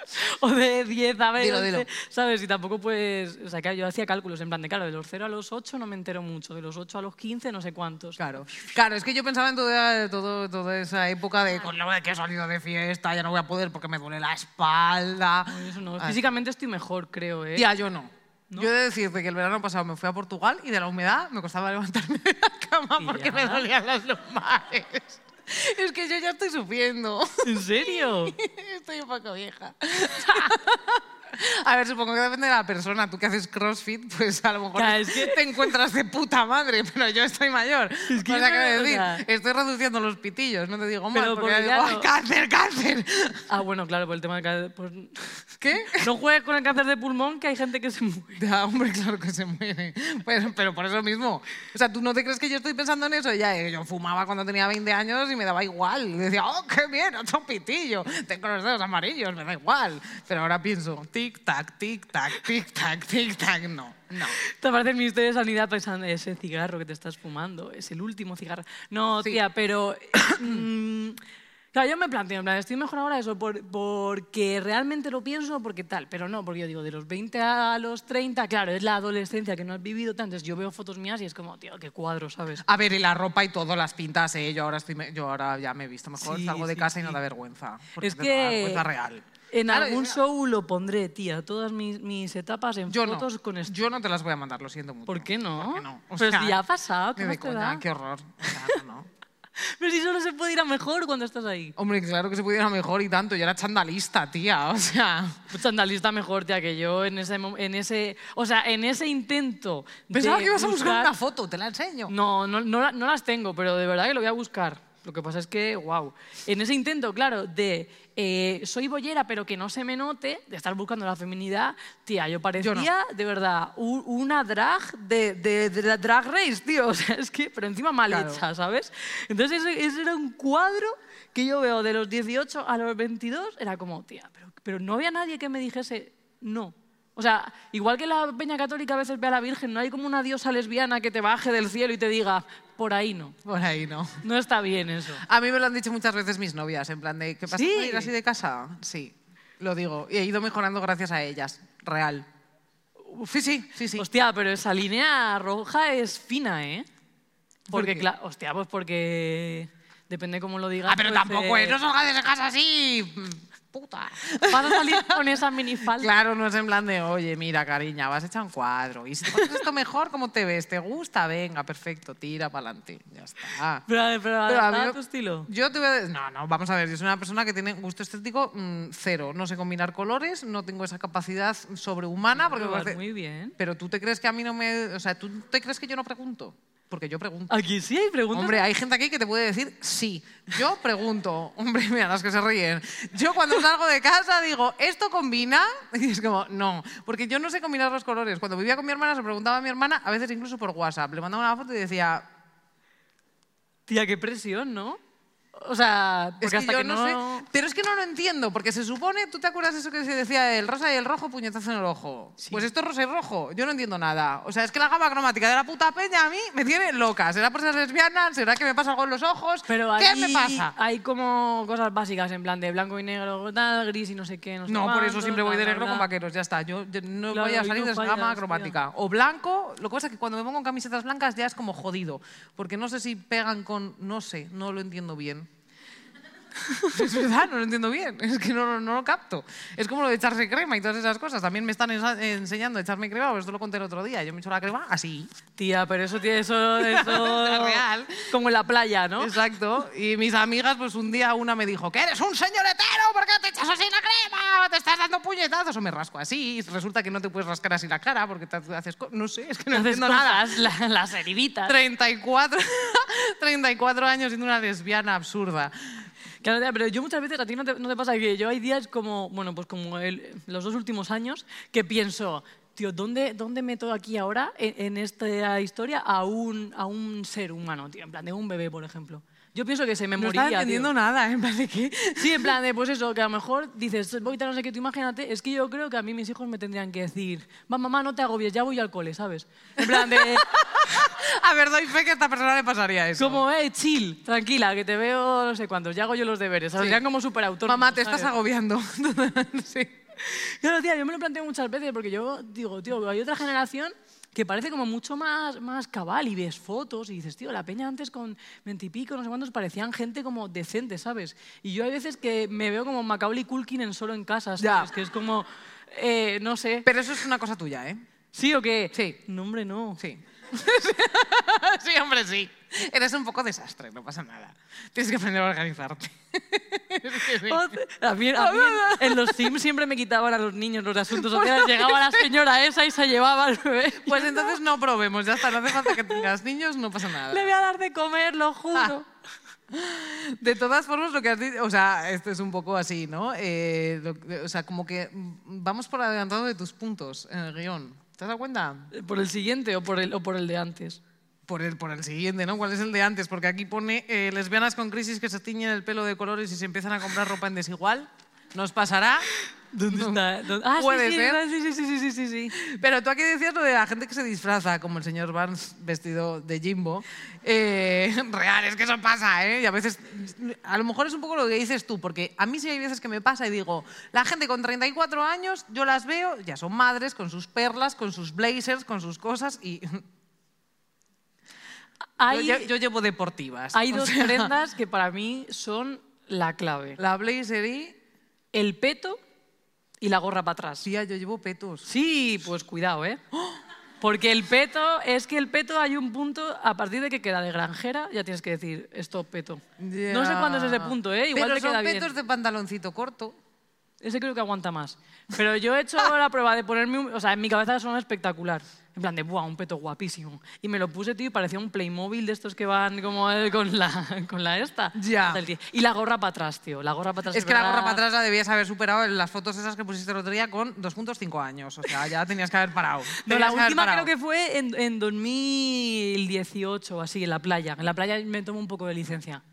O de 10 a 20,
Dilo, dilo.
¿sabes? Y tampoco pues, o sea, que yo hacía cálculos en plan de, claro, de los 0 a los 8 no me entero mucho, de los 8 a los 15 no sé cuántos.
Claro, claro, es que yo pensaba en toda, todo, toda esa época de con lo de que he salido de fiesta, ya no voy a poder porque me duele la espalda.
No, eso no.
Ah,
Físicamente estoy mejor, creo, ¿eh?
Tía, yo no. Yo he de decirte que el verano pasado me fui a Portugal y de la humedad me costaba levantarme de la cama
¿Y
porque
ya?
me dolían las lumbares. Es que yo ya estoy sufriendo.
¿En serio?
Estoy un poco vieja. A ver, supongo que depende de la persona. Tú que haces CrossFit, pues a lo mejor
Claro, es que-
te encuentras de puta madre, pero yo estoy mayor.
Es que
o sea, quiero
verdad, o
decir,
sea-
estoy reduciendo los pitillos, no te digo mal,
Pero
porque ya digo, ¡ay, cáncer, cáncer!
Ah, bueno, claro, por el tema de... ca- pues,
¿Qué?
no juegues con el cáncer de pulmón, que hay gente que se muere.
Ya, hombre, claro que se muere. Pero, pero por eso mismo. O sea, ¿tú no te crees que yo estoy pensando en eso? Ya, eh, yo fumaba cuando tenía 20 años y me daba igual. Y decía, oh, qué bien, otro pitillo. Tengo los dedos amarillos, me da igual. Pero ahora pienso, tic-tac, tic-tac, tic-tac, tic-tac. No, no.
Te parece el Ministerio de Sanidad pensando ese cigarro que te estás fumando, es el último cigarro. No,
Sí.
tía, pero... mm, claro, yo me planteo, en plan, estoy mejor ahora eso por- porque realmente lo pienso, porque tal, pero no, porque yo digo, de los 20 a los 30, claro, es la adolescencia que no has vivido tanto, entonces yo veo fotos mías y es como, tío, qué cuadro, ¿sabes?
A ver, y la ropa y todo, las pintas, ¿eh? Yo ahora, estoy, yo ahora ya me he visto mejor,
Sí,
salgo de
sí,
casa y no da vergüenza. porque
Es
da vergüenza
que
real.
En
Claro,
algún show lo pondré, tía, todas mis, mis etapas en
Yo no,
fotos con esto.
yo no te las voy a mandar, lo siento mucho.
¿Por qué no?
¿Por qué no? O
Pero
sea,
si ya ha pasado, ¿qué
de coña,
da?
qué horror. O sea, no, no.
Pero si solo se puede ir a mejor cuando estás ahí.
Hombre, claro que se pudiera mejor y tanto. Yo era chandalista, tía. O sea,
Pues Chandalista mejor, tía, que yo en ese, en ese... O sea, en ese intento
pensaba
de
que ibas a buscar
buscar-
una foto, te la enseño.
No, no, no, no las tengo, pero de verdad que lo voy a buscar. Lo que pasa es que, wow. En ese intento, claro, de eh, soy bollera, pero que no se me note, de estar buscando la feminidad, tía, yo parecía,
no.
de verdad, una drag de, de, de la drag race, tío. O sea, es que, pero encima mal
Claro.
hecha, ¿sabes? Entonces, ese, ese era un cuadro que yo veo de los 18 a los 22, era como, tía, pero, pero no había nadie que me dijese no. O sea, igual que la Peña Católica a veces ve a la Virgen, no hay como una diosa lesbiana que te baje del cielo y te diga, por ahí no.
Por ahí no.
No está bien eso.
A mí me lo han dicho muchas veces mis novias, en plan de, ¿qué pasa
¿Sí?
por ir así de casa? Sí, lo digo. Y he ido mejorando gracias a ellas, real. Sí, sí, sí, sí.
Hostia, pero esa línea roja es fina, ¿eh?
¿Por
Porque,
qué?
claro, hostia, pues porque depende cómo lo digas.
Ah, pero
pues,
tampoco
eh,
es, no salgas de casa así. Puta.
Vas a salir con esa minifalda.
Claro, no es en plan de, oye, mira, cariña, vas a echar un cuadro. Y si te pones esto mejor, ¿cómo te ves? ¿Te gusta? Venga, perfecto, tira para adelante. Ya está.
Pero, pero,
Pero a mí
tu estilo.
Yo te voy a decir, no, no, vamos a ver, yo soy una persona que tiene gusto estético mm, cero. No sé combinar colores, no tengo esa capacidad sobrehumana. Porque parece-
muy bien.
Pero tú te crees que a mí no me... O sea, ¿tú te crees que yo no pregunto? Porque yo pregunto.
Aquí sí hay preguntas.
Hombre, hay gente aquí que te puede decir sí. Yo pregunto. Hombre, mira, las que se ríen. Yo cuando salgo de casa digo, ¿esto combina? Y es como, no. Porque yo no sé combinar los colores. Cuando vivía con mi hermana, se preguntaba a mi hermana, a veces incluso por WhatsApp. Le mandaba una foto y decía,
Tía, qué presión, ¿no? O sea, porque
Es que
hasta
yo
que
no,
no...
sé, pero es que no lo entiendo, porque se supone, ¿tú te acuerdas eso que se decía el rosa y el rojo, puñetazo en el ojo? Pues esto es rosa y rojo, yo no entiendo nada. O sea, es que la gama cromática de la puta peña a mí me tiene loca. ¿Será por ser lesbiana? ¿Será que me pasa algo en los ojos?
Pero
¿Qué me pasa?
Hay como cosas básicas, en plan de blanco y negro, tal, gris y no sé qué. No, sé
No, por eso siempre voy de negro con vaqueros, ya está. Yo, yo no
Claro,
voy a salir
no
de esa gama cromática. O blanco, lo que pasa es que cuando me pongo camisetas blancas ya es como jodido, porque no sé si pegan con, no sé, no lo entiendo bien. Es verdad, no lo entiendo bien, es que no, no, no lo capto. Es como lo de echarse crema y todas esas cosas. También me están enseñando a echarme crema, pues esto lo conté el otro día. Yo me echo la crema así.
Tía, pero eso tiene eso, eso
Es real.
Como en la playa, ¿no?
Exacto. Y mis amigas, pues un día una me dijo, que eres un señor hetero, ¿por qué te echas así la crema? Te estás dando puñetazos. O me rasco así. Y resulta que no te puedes rascar así la cara porque te haces... No sé, es que no
Haces
entiendo nada.
cosas, la- las heriditas.
34, 34 años siendo una lesbiana absurda.
Pero yo muchas veces, a ti no te, no te pasa que yo hay días como, bueno, pues como el- los dos últimos años, que pienso, tío, ¿dónde, dónde meto aquí ahora en, en esta historia a un, a un ser humano, tío? En plan, de un bebé, por ejemplo. Yo pienso que se me
No
moriría,
estaba entendiendo
tío.
nada, en plan de qué.
Sí, en plan de, pues eso, que a lo mejor dices, voy a no sé qué, tú imagínate, es que yo creo que a mí mis hijos me tendrían que decir, va, mamá, no te agobies, ya voy al cole, ¿sabes? En plan de,
A ver, doy fe que a esta persona le pasaría eso.
como, eh, chill, tranquila, que te veo no sé cuántos, ya hago yo los deberes,
Sí.
Serían como súper autónomos.
Mamá, te estás agobiando. sí.
Claro, tía, yo me lo planteo muchas veces porque yo digo, tío, hay otra generación que parece como mucho más, más cabal y ves fotos y dices, tío, la peña antes con veintipico, no sé cuántos, parecían gente como decente, ¿sabes? Y yo hay veces que me veo como Macaulay Culkin en solo en casa, ¿sabes?
Ya.
Que es como, eh, no sé.
Pero eso es una cosa tuya, ¿eh?
¿Sí o qué?
Sí.
No, hombre, no.
Sí. sí, hombre, sí. Eres un poco desastre, no pasa nada. Tienes que aprender a organizarte. Que sí.
A mí, a mí en, en los Sims siempre me quitaban a los niños los asuntos sociales. Llegaba la señora esa y se llevaba al bebé.
Pues entonces no probemos, ya está. No hace falta que tengas niños, no pasa nada.
Le voy a dar de comer, lo juro.
De todas formas, lo que has dicho, o sea, esto es un poco así, ¿no? Eh, lo- o sea, como que vamos por adelantado de tus puntos en el guion. ¿Te has dado cuenta?
¿Por el siguiente o por el, o por el de antes?
Por el, por el siguiente, ¿no? ¿Cuál es el de antes? Porque aquí pone eh, lesbianas con crisis que se tiñen el pelo de colores y se empiezan a comprar ropa en desigual. ¿Nos pasará?
¿Dónde está? ¿Dónde- Ah,
Puede
sí,
ser.
Sí, sí, sí, sí, sí.
Pero tú aquí decías lo de la gente que se disfraza, como el señor Barnes vestido de Jimbo. Eh, real, es que eso pasa, ¿eh? Y a veces, a lo mejor es un poco lo que dices tú, porque a mí sí hay veces que me pasa y digo, la gente con 34 años, yo las veo, ya son madres, con sus perlas, con sus blazers, con sus cosas, y yo,
Hay,
lle- yo llevo deportivas.
hay dos
sea,
prendas que para mí son la clave.
La blazer y...
El peto y la gorra para atrás.
Tía, yo llevo petos.
Sí, pues cuidado, ¿eh? Porque el peto, es que el peto hay un punto, a partir de que queda de granjera, ya tienes que decir, esto peto. No sé cuándo es ese punto, ¿eh? Igual
Pero
te queda
son
bien.
petos de pantaloncito corto.
Ese creo que aguanta más. Pero yo he hecho la prueba de ponerme un... O sea, en mi cabeza son espectacular. En plan de, ¡buah, un peto guapísimo! Y me lo puse, tío, y parecía un Playmobil de estos que van como eh, con la, con la esta.
Ya.
Y la gorra para atrás, tío. La gorra para atrás.
Es que la gorra para atrás la debías haber superado en las fotos esas que pusiste el otro día con dos puntos cinco años. O sea, ya tenías que haber parado.
No, la última creo que fue en, en 2018 o así, en la playa. En la playa me tomo un poco de licencia.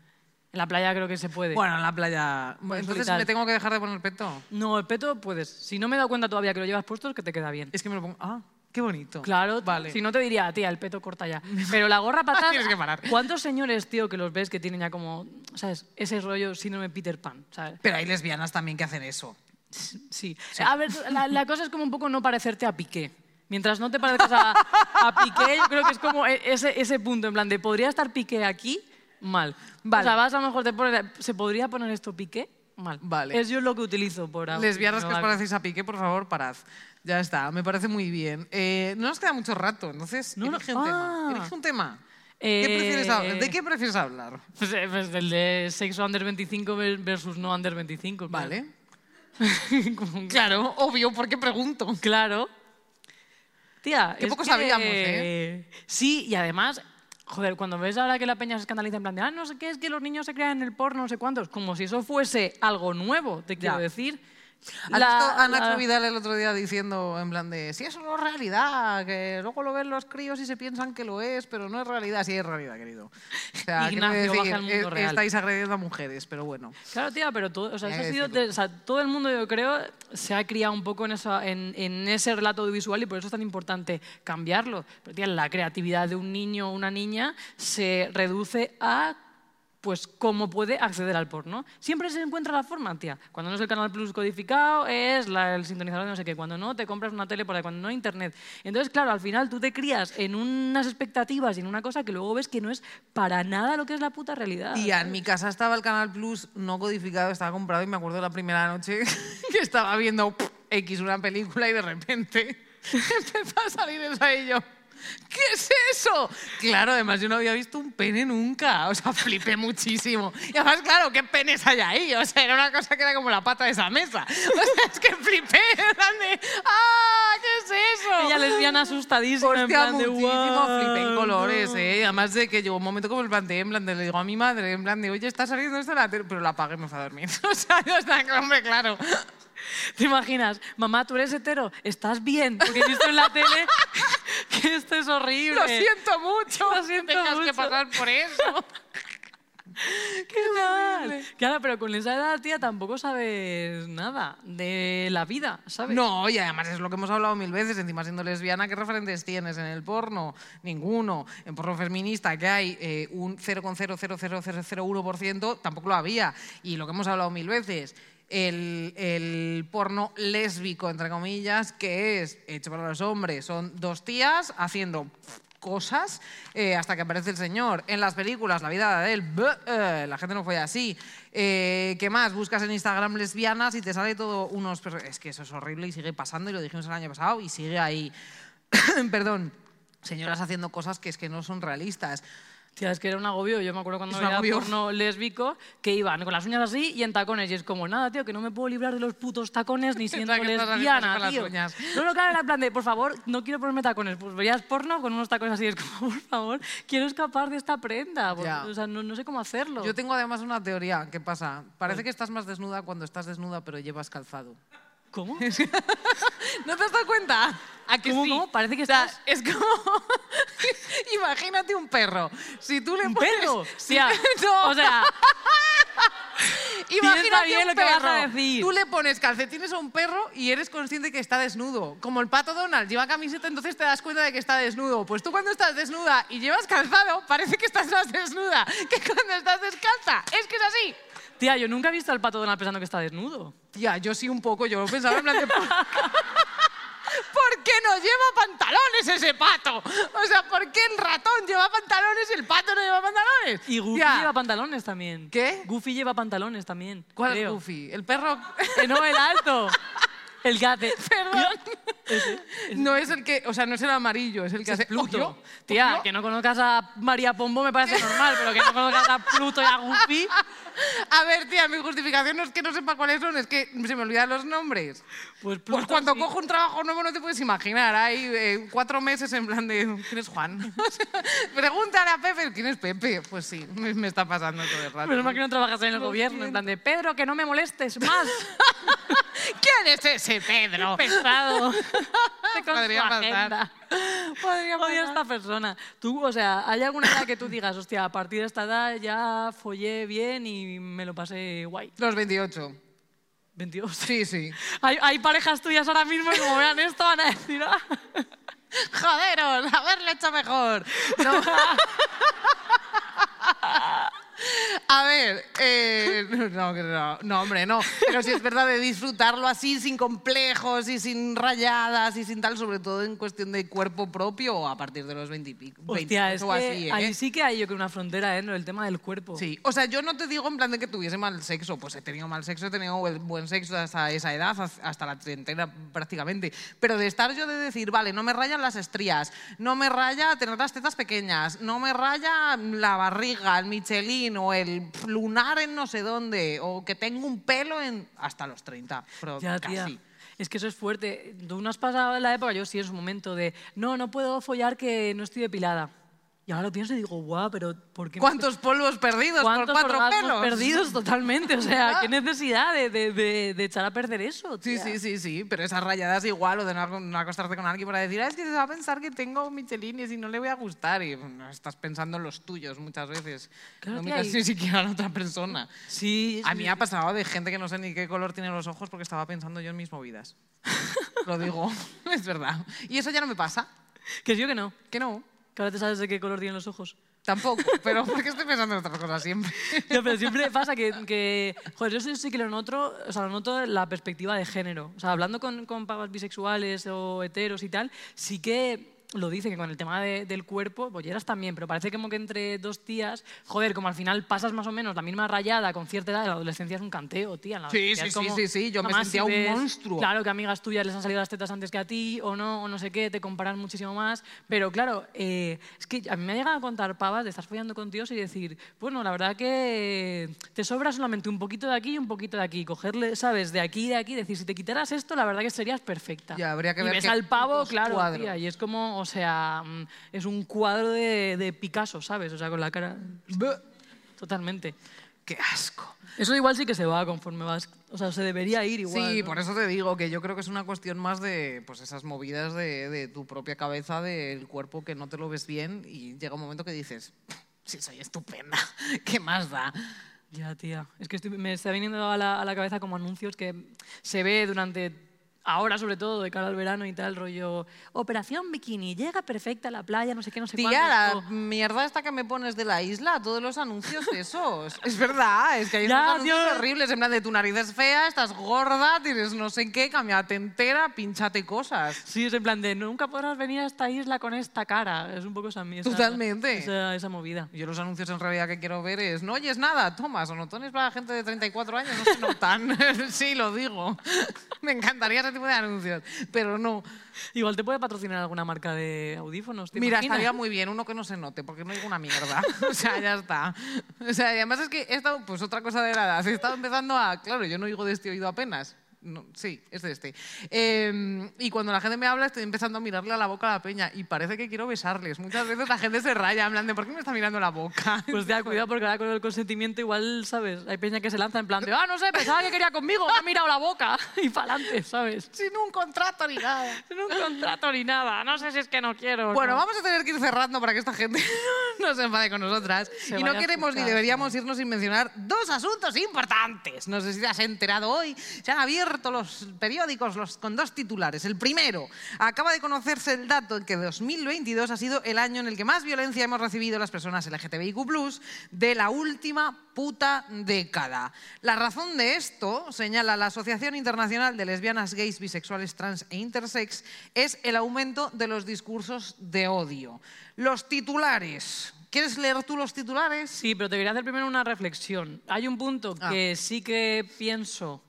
En la playa creo que se puede.
Bueno, en la playa. Entonces me tengo que dejar de poner peto.
No, el peto puedes. Si no me he dado cuenta todavía que lo llevas puesto, es que te queda bien.
Es que me lo pongo. Ah, qué bonito.
Claro,
Vale.
si no te diría, tía, el peto corta ya. Pero la gorra atrás...
Tienes que parar.
¿Cuántos señores, tío, que los ves que tienen ya como, ¿sabes? Ese rollo síndrome Peter Pan, ¿sabes?
Pero hay lesbianas también que hacen eso.
Sí. A ver, la, la cosa es como un poco no parecerte a Piqué. Mientras no te parezcas a, a Piqué, yo creo que es como e- ese, ese punto, en plan de, ¿podría estar Piqué aquí? Mal.
Vale.
O sea, vas a lo mejor te pones, ¿se podría poner esto Piqué? mal.
Vale.
Es yo lo que utilizo por ahora.
Lesbianas que os
No,
parecéis a Piqué, por favor, parad. Ya está, me parece muy bien. Eh, no nos queda mucho rato, entonces
No, no-
elige un tema.
Ah.
Elige un tema. ¿Qué prefieres hablar? ¿De qué prefieres hablar?
Pues, eh, pues el de sexo under 25 ver- versus no under 25. claro.
Vale. Claro, obvio, ¿por qué pregunto?
Claro. Tía,
Qué poco
que-
sabíamos, ¿eh?
Sí, y además, joder, cuando ves ahora que la peña se escandaliza en plan de, ah, no sé qué, es que los niños se crean en el porno, no sé cuántos, como si eso fuese algo nuevo, te quiero
Ya.
decir.
¿Has
La-
visto a Nacho
la-
Vidal el otro día diciendo en plan de si eso no es realidad, que luego lo ven los críos y se piensan que lo es, pero no es realidad, sí es realidad, querido. O sea, quiero
Ignacio,
decir,
baja mundo
eh,
real.
estáis agrediendo a mujeres, pero bueno.
Claro, tía, pero todo, o sea,
Hay
eso ha sido o sea, todo el mundo, yo creo, se ha criado un poco en, esa, en, en ese relato audiovisual y por eso es tan importante cambiarlo. Pero, tía, la creatividad de un niño o una niña se reduce a pues cómo puede acceder al porno. Siempre se encuentra la forma, tía. Cuando no es el Canal Plus codificado, es la- el sintonizador de no sé qué. Cuando no, te compras una tele por ahí. Cuando no, internet. Entonces, claro, al final tú te crías en unas expectativas y en una cosa que luego ves que no es para nada lo que es la puta realidad.
Tía, en mi casa estaba el Canal Plus no codificado, estaba comprado y me acuerdo la primera noche que estaba viendo X una película y de repente empezó a salir eso ahí yo. ¿Qué es eso? Claro, además yo no había visto un pene nunca, o sea, flipé muchísimo. Y además, claro, ¿qué penes hay ahí? O sea, era una cosa que era como la pata de esa mesa. O sea, es que flipé, en plan de, ¡ah! ¿Qué es eso?
Ella lesbiana asustadísima, en
Hostia,
plan de
muchísimo
"Guau,
flipé en colores,
no".
¿eh? Además de que llegó un momento como el plan de, en plan de, le digo a mi madre, en plan de, oye, está saliendo esto en la tele, pero la apagué y me fue a dormir. O sea, ya está, hombre, claro.
¿Te imaginas? Mamá, tú eres hetero, ¿estás bien? Porque he visto en la tele que esto es horrible.
Lo siento mucho.
Lo siento
Tengas que
mucho.
pasar por eso.
¡Qué mal! Claro, pero con esa edad, tía, tampoco sabes nada de la vida, ¿sabes?
No, y además es lo que hemos hablado mil veces, encima siendo lesbiana, ¿qué referentes tienes en el porno? Ninguno. En porno feminista, que hay eh, un 0,00001%, tampoco lo había. Y lo que hemos hablado mil veces, el, el porno lésbico, entre comillas, que es hecho para los hombres, son dos tías haciendo cosas eh, hasta que aparece el señor. En las películas, la vida de él, eh, la gente no fue así. Eh, ¿Qué más? Buscas en Instagram lesbianas y te sale todo unos... Es que eso es horrible y sigue pasando y lo dijimos el año pasado y sigue ahí. Perdón. Señoras haciendo cosas que es que no son realistas.
Tía, es que era un agobio. Yo me acuerdo cuando veía porno lésbico que iban con las uñas así y en tacones. Y es como, nada, tío, que no me puedo librar de los putos tacones ni siendo lesbiana, tío. No, no, claro, era en plan de, por favor, no quiero ponerme tacones. Pues veías porno con unos tacones así. Es como, por favor, quiero escapar de esta prenda. por-. O sea, no, no sé cómo hacerlo.
Yo tengo además una teoría. ¿Qué pasa? Parece que estás más desnuda cuando estás desnuda pero llevas calzado.
¿Cómo?
¿No te has dado cuenta? ¿A que
¿Cómo,
sí?
cómo? Parece que
O sea,
estás-
Es como... Imagínate un perro. Si tú le
¿Un
pones...
perro?
Si-
Tía,
no.
o sea,
Imagínate un
lo que vas
perro.
a decir.
Tú le pones calcetines a un perro y eres consciente que está desnudo. Como el pato Donald lleva camiseta, entonces te das cuenta de que está desnudo. Pues tú cuando estás desnuda y llevas calzado, parece que estás más desnuda que cuando estás descalza. Es que es así.
Tía, yo nunca he visto al pato Donald pensando que está desnudo.
Tía, yo sí un poco, yo lo pensaba en plan de... ¿Por ¿Por qué no lleva pantalones ese pato? O sea, ¿por qué el ratón lleva pantalones y el pato no lleva pantalones?
Y Goofy lleva pantalones también.
¿Qué?
Goofy lleva pantalones también.
¿Cuál es
creo.
Goofy? ¿El perro?
Eh, no, el alto. El gato.
Perdón. No es el que, o sea, no es el amarillo, es el que hace
Pluto. Tía, que no conozcas a María Pombo me parece normal, pero que no conozcas a Pluto y a Goofy.
A ver, tía, mi justificación no es que no sepa cuáles son, es que se me olvidan los nombres.
Pues,
Pues cuando
sí.
cojo un trabajo nuevo no te puedes imaginar, hay eh, cuatro meses en plan de ¿quién es Juan? Pregúntale a Pepe, ¿quién es Pepe? Pues sí, me, está pasando todo el rato.
Menos mal que no trabajas en el gobierno, en plan de Pedro, que no me molestes más.
¿Quién es ese Pedro?
Pesado. Con
Podría pasar. Podría
Odio a esta persona. Tú, o sea, ¿hay alguna edad que tú digas, hostia, a partir de esta edad ya follé bien y me lo pasé guay?
Los 28.
22.
Sí, sí.
Hay, hay parejas tuyas ahora mismo que como vean esto van a decir, "Ah".
Joderos, haberle hecho mejor. No. A ver, eh, no, no, no, hombre, no. Pero sí es verdad de disfrutarlo así, sin complejos y sin rayadas y sin tal, sobre todo en cuestión de cuerpo propio a partir de los 20 y pico.
Hostia,
20
es
o
que
así, ¿eh?
ahí sí que hay yo creo una frontera, ¿eh? ¿no? El tema del cuerpo.
Sí, o sea, yo no te digo en plan de que tuviese mal sexo, pues he tenido mal sexo, he tenido buen- sexo hasta esa edad, hasta la treintena prácticamente, pero de estar yo de decir, vale, no me rayan las estrías, no me raya tener las tetas pequeñas, no me raya la barriga, el O el lunar en no sé dónde, o que tengo un pelo en hasta los 30, pero
Ya,
casi.
tía. Es que eso es fuerte. Tú no has pasado la época, yo sí, en su momento de, no, no puedo follar que no estoy depilada. Y ahora lo pienso y digo, guau, pero ¿por qué?
¿Cuántos polvos perdidos por
¿Cuántos
cuatro
orgasmos
pelos?
perdidos totalmente? O sea, ¿qué necesidad de, de- de- de echar a perder eso?
Sí,
tía?
sí, sí, sí, pero esas rayadas igual, o de no, no acostarte con alguien para decir, "Ah, es que se va a pensar que tengo michelines y no le voy a gustar. Y estás pensando en los tuyos muchas veces.
Claro,
no miras ni siquiera a la otra persona.
Sí,
A
sí.
mí me ha pasado de gente que no sé ni qué color tiene los ojos porque estaba pensando yo en mis movidas. Lo digo, es verdad. Y eso ya no me pasa,
Que sí o que no.
que no.
Que ahora te sabes de qué color tienen los ojos.
Tampoco, pero porque estoy pensando en otras cosas siempre.
Ya, pero siempre pasa que, que, joder, yo sí, sí que lo noto, o sea, lo noto la perspectiva de género. O sea, hablando con, con pavas bisexuales o heteros y tal, sí que lo dice que con el tema de- del cuerpo, bolleras también, pero parece como que entre dos tías, joder, como al final pasas más o menos la misma rayada con cierta edad, la adolescencia es un canteo, tía. en la
Sí, sí,
es
sí,
como-
sí, sí, yo me sentía
si
un
ves,
monstruo.
Claro, que amigas tuyas les han salido las tetas antes que a ti o no, o no sé qué, te comparan muchísimo más, pero claro, eh, es que a mí me ha llegado a contar pavas de estar follando con tíos y decir, bueno, la verdad que te sobra solamente un poquito de aquí y un poquito de aquí, cogerle, ¿sabes? De aquí y de aquí, decir, si te quitaras esto, la verdad que serías perfecta.
Ya, habría que
y
ver
ves
qué
al pavo, claro, tía, y es como, o sea, mm, es un cuadro de, de Picasso, ¿sabes? O sea, con la cara... Totalmente.
¡Qué asco!
Eso igual sí que se va conforme vas, o sea, se debería ir igual.
Sí,
¿no?
por eso te digo que yo creo que es una cuestión más de pues esas movidas de, de tu propia cabeza, del cuerpo que no te lo ves bien y llega un momento que dices, sí, soy estupenda, ¿qué más da?
Ya, tía. Es que estoy- me está viniendo a la, a la cabeza como anuncios que se ve durante. Ahora, sobre todo, de cara al verano y tal, rollo. Operación Bikini, llega perfecta a la playa, no sé qué, no sé
Tía,
cuánto.
la mierda esta que me pones de la isla, todos los anuncios esos. es verdad, es que hay unos anuncios horribles, en plan de tu nariz es fea, estás gorda, tienes no sé qué, cámbiate entera, pinchate cosas.
Sí, es en plan de nunca podrás venir a esta isla con esta cara. Es un poco esa, esa
Totalmente.
Esa, esa movida.
Yo los anuncios en realidad que quiero ver es, no oyes nada, toma, sonotones para gente de 34 años, no se notan. sí, lo digo. Me encantaría ese tipo de anuncios, pero no.
Igual te puede patrocinar alguna marca de audífonos. ¿te
Mira,
imaginas?
estaría muy bien uno que no se note, porque no digo una mierda. o sea, ya está. O sea, y además es que he estado, pues otra cosa de la edad, he estado empezando a, claro, yo no oigo de este oído apenas. No, sí, es de este. Eh, y cuando la gente me habla, estoy empezando a mirarle a la boca a la peña y parece que quiero besarles. Muchas veces la gente se raya, en plan de, ¿por qué me está mirando la boca?
Pues ya, cuidado, porque ahora con el consentimiento igual, ¿sabes? Hay peña que se lanza en plan de, ah, no sé, pensaba que quería conmigo, me ha mirado la boca y para adelante, ¿sabes?
Sin un contrato ni nada.
Sin un contrato ni nada, no sé si es que no quiero.
Bueno,
no.
vamos a tener que ir cerrando para que esta gente no se enfade con nosotras.
Se
y no queremos ni deberíamos irnos sin mencionar dos asuntos importantes. No sé si te has enterado hoy. Se han abierto los periódicos los, con dos titulares. El primero, acaba de conocerse el dato de que 2022 ha sido el año en el que más violencia hemos recibido las personas LGTBIQ+, de la última puta década. La razón de esto, señala la Asociación Internacional de Lesbianas, Gays, Bisexuales, Trans e Intersex, es el aumento de los discursos de odio. Los titulares. ¿Quieres leer tú los titulares?
Sí, pero te quería hacer primero una reflexión. Hay un punto
Ah.
que sí que pienso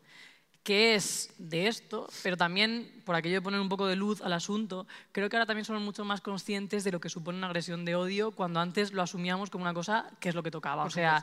que es de esto, pero también, por aquello de poner un poco de luz al asunto, creo que ahora también somos mucho más conscientes de lo que supone una agresión de odio cuando antes lo asumíamos como una cosa que es lo que tocaba. o sea,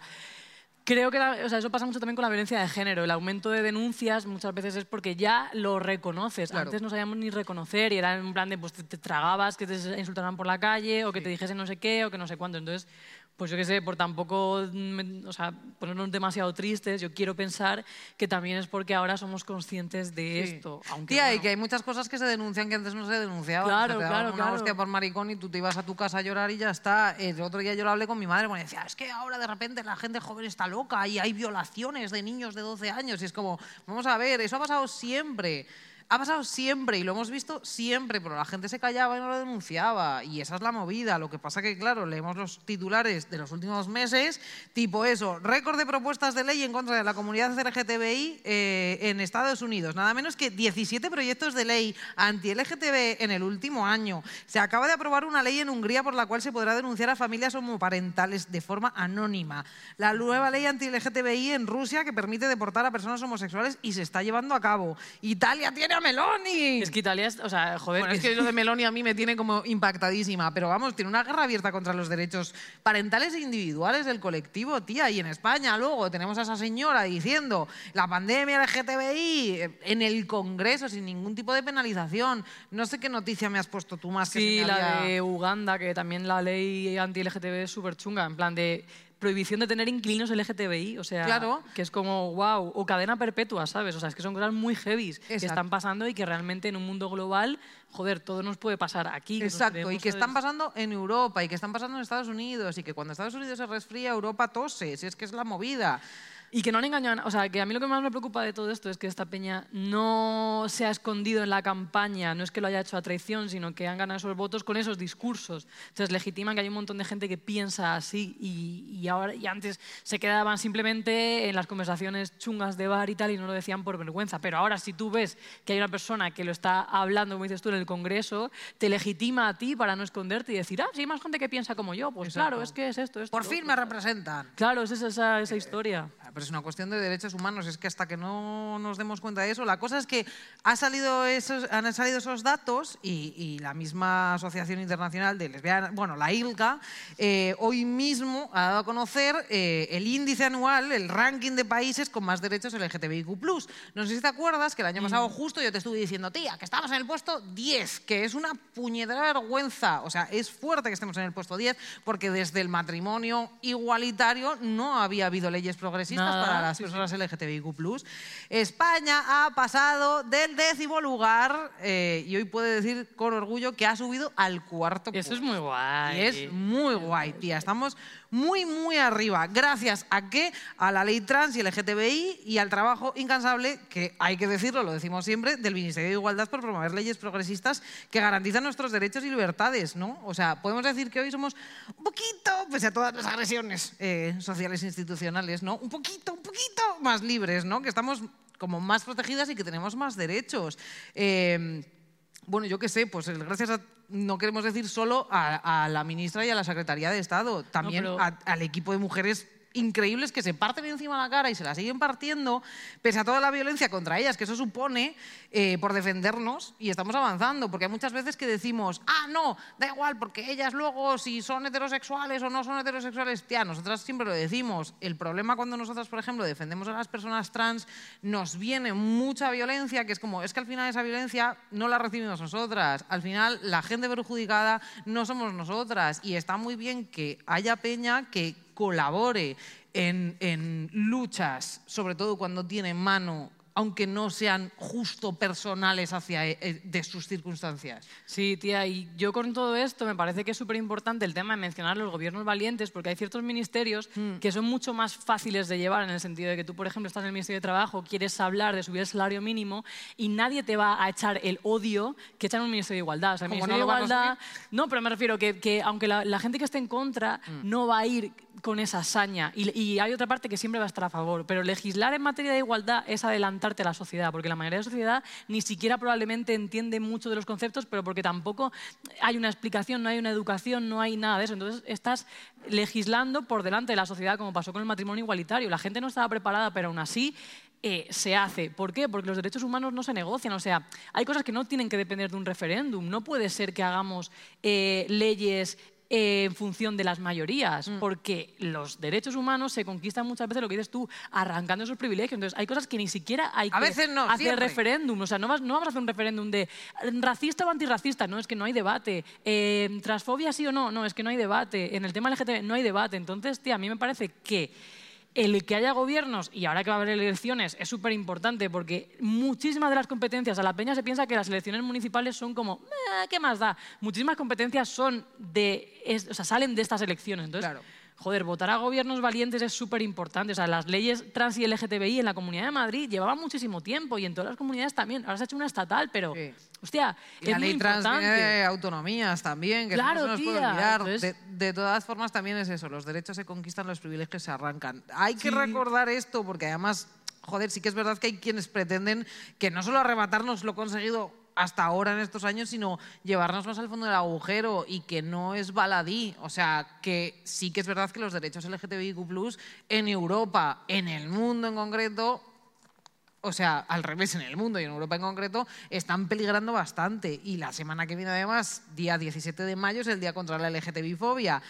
creo que la- o sea, eso pasa mucho también con la violencia de género. El aumento de denuncias muchas veces es porque ya lo reconoces.
Claro.
Antes no sabíamos ni reconocer y era en plan de, pues te, te tragabas que te insultaran por la calle o que te dijesen no sé qué o que no sé cuánto. Entonces, pues yo qué sé, por tampoco mm, o sea, ponernos demasiado tristes, yo quiero pensar que también es porque ahora somos conscientes de
Sí.
esto. Aunque,
Tía, y
bueno,
que hay muchas cosas que se denuncian que antes no se denunciaban.
Claro,
O sea, te
claro,
una
claro.
hostia por maricón y tú te ibas a tu casa a llorar y ya está. El otro día yo lo hablé con mi madre, porque decía, es que ahora de repente la gente joven está loca y hay violaciones de niños de 12 años. Y es como, vamos a ver, eso ha pasado siempre. Ha pasado siempre y lo hemos visto siempre, pero la gente se callaba y no lo denunciaba. Y esa es la movida. Lo que pasa que, claro, leemos los titulares de los últimos meses, tipo eso, récord de propuestas de ley en contra de la comunidad LGTBI eh, en Estados Unidos. Nada menos que 17 proyectos de ley anti-LGTB en el último año. Se acaba de aprobar una ley en Hungría por la cual se podrá denunciar a familias homoparentales de forma anónima. La nueva ley anti-LGTBI en Rusia que permite deportar a personas homosexuales y se está llevando a cabo. Italia tiene a Meloni.
Es que Italia, es, o sea, joder,
Bueno, es que lo de Meloni a mí me tiene como impactadísima, pero vamos, tiene una guerra abierta contra los derechos parentales e individuales del colectivo, tía. Y en España luego tenemos a esa señora diciendo la pandemia LGTBI eh, en el Congreso sin ningún tipo de penalización. No sé qué noticia me has puesto tú más que
Sí,
me
la
había-
de Uganda, que también la ley anti-LGTB es súper chunga, en plan de prohibición de tener inquilinos LGTBI, o sea,
Claro.
que es como, wow, o cadena perpetua, ¿sabes? O sea, es que son cosas muy heavies que están pasando y que realmente en un mundo global, joder, todo nos puede pasar aquí.
Exacto, y que están pasando en Europa y que están pasando en Estados Unidos y que cuando Estados Unidos se resfría, Europa tose, si es que es la movida.
Y que no han engañado, o sea, que a mí lo que más me preocupa de todo esto es que esta peña no se ha escondido en la campaña, no es que lo haya hecho a traición, sino que han ganado esos votos con esos discursos. Entonces legitiman que hay un montón de gente que piensa así y, y ahora y antes se quedaban simplemente en las conversaciones chungas de bar y tal y no lo decían por vergüenza. Pero ahora si tú ves que hay una persona que lo está hablando, como dices tú, en el Congreso, te legitima a ti para no esconderte y decir, ah, si hay más gente que piensa como yo, pues
Exacto.
claro, es que es esto, esto.
Por fin
otro".
me representan.
Claro, es esa, esa, esa historia.
Pero es una cuestión de derechos humanos, es que hasta que no nos demos cuenta de eso, la cosa es que ha salido esos, han salido esos datos y, y la misma Asociación Internacional de Lesbianas, bueno, la ILGA, eh, hoy mismo ha dado a conocer eh, el índice anual, el ranking de países con más derechos LGTBIQ+. No sé si te acuerdas que el año pasado justo yo te estuve diciendo, tía, que estamos en el puesto 10, que es una puñetera vergüenza. O sea, es fuerte que estemos en el puesto 10 porque desde el matrimonio igualitario no había habido leyes progresistas
Nada,
para las
sí, sí.
personas LGTBIQ+. España ha pasado del décimo lugar eh, y hoy puede decir con orgullo que ha subido al cuarto
eso
puesto.
es muy guay.
Y es muy guay, tía. Estamos muy, muy arriba. Gracias a qué? A la ley trans y LGTBI y al trabajo incansable, que hay que decirlo, lo decimos siempre, del Ministerio de Igualdad por promover leyes progresistas que garantizan nuestros derechos y libertades, ¿no? O sea, podemos decir que hoy somos un poquito, pese a todas las agresiones eh, sociales e institucionales, ¿no? Un poquito, un poquito más libres, ¿no? Que estamos como más protegidas y que tenemos más derechos. Eh, bueno, yo qué sé, pues el gracias a, no queremos decir solo a, a la ministra y a la Secretaría de Estado, también
pero-
a- al equipo de mujeres increíbles que se parten encima la cara y se la siguen partiendo, pese a toda la violencia contra ellas que eso supone eh, por defendernos y estamos avanzando, porque hay muchas veces que decimos, ah, no, da igual, porque ellas luego si son heterosexuales o no son heterosexuales, tía, nosotras siempre lo decimos, el problema cuando nosotras, por ejemplo, defendemos a las personas trans, nos viene mucha violencia, que es como, es que al final esa violencia no la recibimos nosotras, al final la gente perjudicada no somos nosotras y está muy bien que haya peña que colabore en, en luchas, sobre todo cuando tiene mano, aunque no sean justo personales hacia eh, de sus circunstancias.
Sí, tía, y yo con todo esto me parece que es súper importante el tema de mencionar los gobiernos valientes, porque hay ciertos ministerios
Mm.
que son mucho más fáciles de llevar, en el sentido de que tú, por ejemplo, estás en el Ministerio de Trabajo, quieres hablar de subir el salario mínimo y nadie te va a echar el odio que echan en un Ministerio de Igualdad. O sea, el
¿Cómo
Ministerio
no
de Igualdad... No, pero me refiero que, que aunque la, la gente que esté en contra
Mm.
no va a ir con esa y, y hay otra parte que siempre va a estar a favor, pero legislar en materia de igualdad es adelantarte a la sociedad, porque la mayoría de la sociedad ni siquiera probablemente entiende mucho de los conceptos, pero porque tampoco hay una explicación, no hay una educación, no hay nada de eso. Entonces estás legislando por delante de la sociedad, como pasó con el matrimonio igualitario. La gente no estaba preparada, pero aún así eh, se hace. ¿Por qué? Porque los derechos humanos no se negocian. O sea, hay cosas que no tienen que depender de un referéndum. No puede ser que hagamos eh, leyes eh, en función de las mayorías, porque los derechos humanos se conquistan muchas veces, lo que dices tú, arrancando esos privilegios. Entonces, hay cosas que ni siquiera hay
A
que
veces no,
hacer referéndum. O sea, no, vas- no vamos a hacer un referéndum de racista o antirracista, no, es que no hay debate. Eh, transfobia sí o no, no, es que no hay debate. En el tema LGTB no hay debate. Entonces, tía, a mí me parece que el que haya gobiernos y ahora que va a haber elecciones es súper importante porque muchísimas de las competencias, a la peña se piensa que las elecciones municipales son como, "Eh, ¿qué más da? Muchísimas competencias son de, es- o sea, salen de estas elecciones. Entonces,
Claro.
Joder, votar a gobiernos valientes es súper importante. O sea, las leyes trans y LGTBI en la Comunidad de Madrid llevaban muchísimo tiempo y en todas las comunidades también. Ahora se ha hecho una estatal, pero,
Sí.
hostia,
Y
es
la
muy
ley trans
importante.
viene de autonomías también, que
Claro,
no nos puede olvidar.
entonces-
De, de todas formas, también es eso, los derechos se conquistan, los privilegios se arrancan. Hay que
Sí.
recordar esto, porque además, joder, sí que es verdad que hay quienes pretenden que no solo arrebatarnos lo conseguido hasta ahora en estos años, sino llevarnos más al fondo del agujero y que no es baladí. O sea, que sí que es verdad que los derechos LGTBIQ+, en Europa, en el mundo en concreto, o sea, al revés, en el mundo y en Europa en concreto, están peligrando bastante. Y la semana que viene, además, día 17 de mayo, es el Día contra la LGTBI-fobia.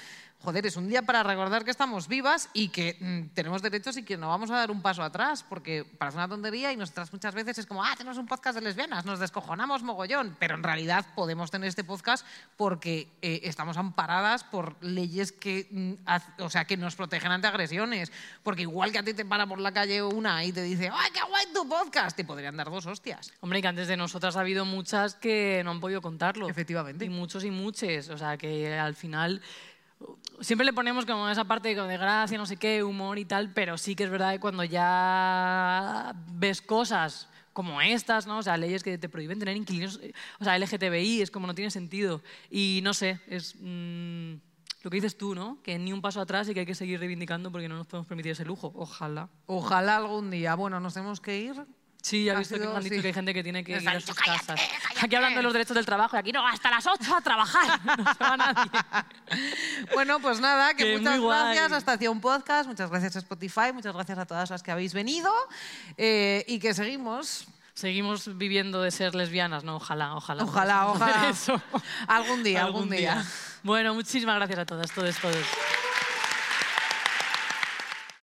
Joder, es un día para recordar que estamos vivas y que mm, tenemos derechos y que no vamos a dar un paso atrás, porque parece una tontería y nosotras muchas veces es como, ah, tenemos un podcast de lesbianas, nos descojonamos mogollón, pero en realidad podemos tener este podcast porque eh, estamos amparadas por leyes que, mm, haz- o sea, que nos protegen ante agresiones, porque igual que a ti te para por la calle una y te dice, ¡ay, qué guay tu podcast! Te podrían dar dos hostias.
Hombre, que antes de nosotras ha habido muchas que no han podido contarlo.
Efectivamente.
Y muchos y muchas. O sea, que al final siempre le ponemos como esa parte de gracia, no sé qué, humor y tal, pero sí que es verdad que cuando ya ves cosas como estas, ¿no? O sea, leyes que te prohíben tener inquilinos, eh, o sea, LGTBI, es como no tiene sentido. Y no sé, es mm, lo que dices tú, ¿no? Que ni un paso atrás y que hay que seguir reivindicando porque no nos podemos permitir ese lujo. Ojalá.
Ojalá algún día. Bueno, nos tenemos que ir.
Sí, ya he
Ha
visto que
sido-
me han dicho
sí.
que hay gente que tiene que
Nos
ir a sus
"Cállate,
casas.
cállate".
Aquí hablando de los derechos del trabajo y aquí no, hasta las 8 a trabajar. No se va nadie.
Bueno, pues nada, que,
Que
muchas gracias. Hasta hacía un podcast. Muchas gracias a Spotify. Muchas gracias a todas las que habéis venido. eh, y que seguimos.
Seguimos viviendo de ser lesbianas, ¿no? Ojalá, ojalá.
Ojalá, ojalá.
eso.
Algún día, algún, día.
Bueno, muchísimas gracias a todas, todos, todos.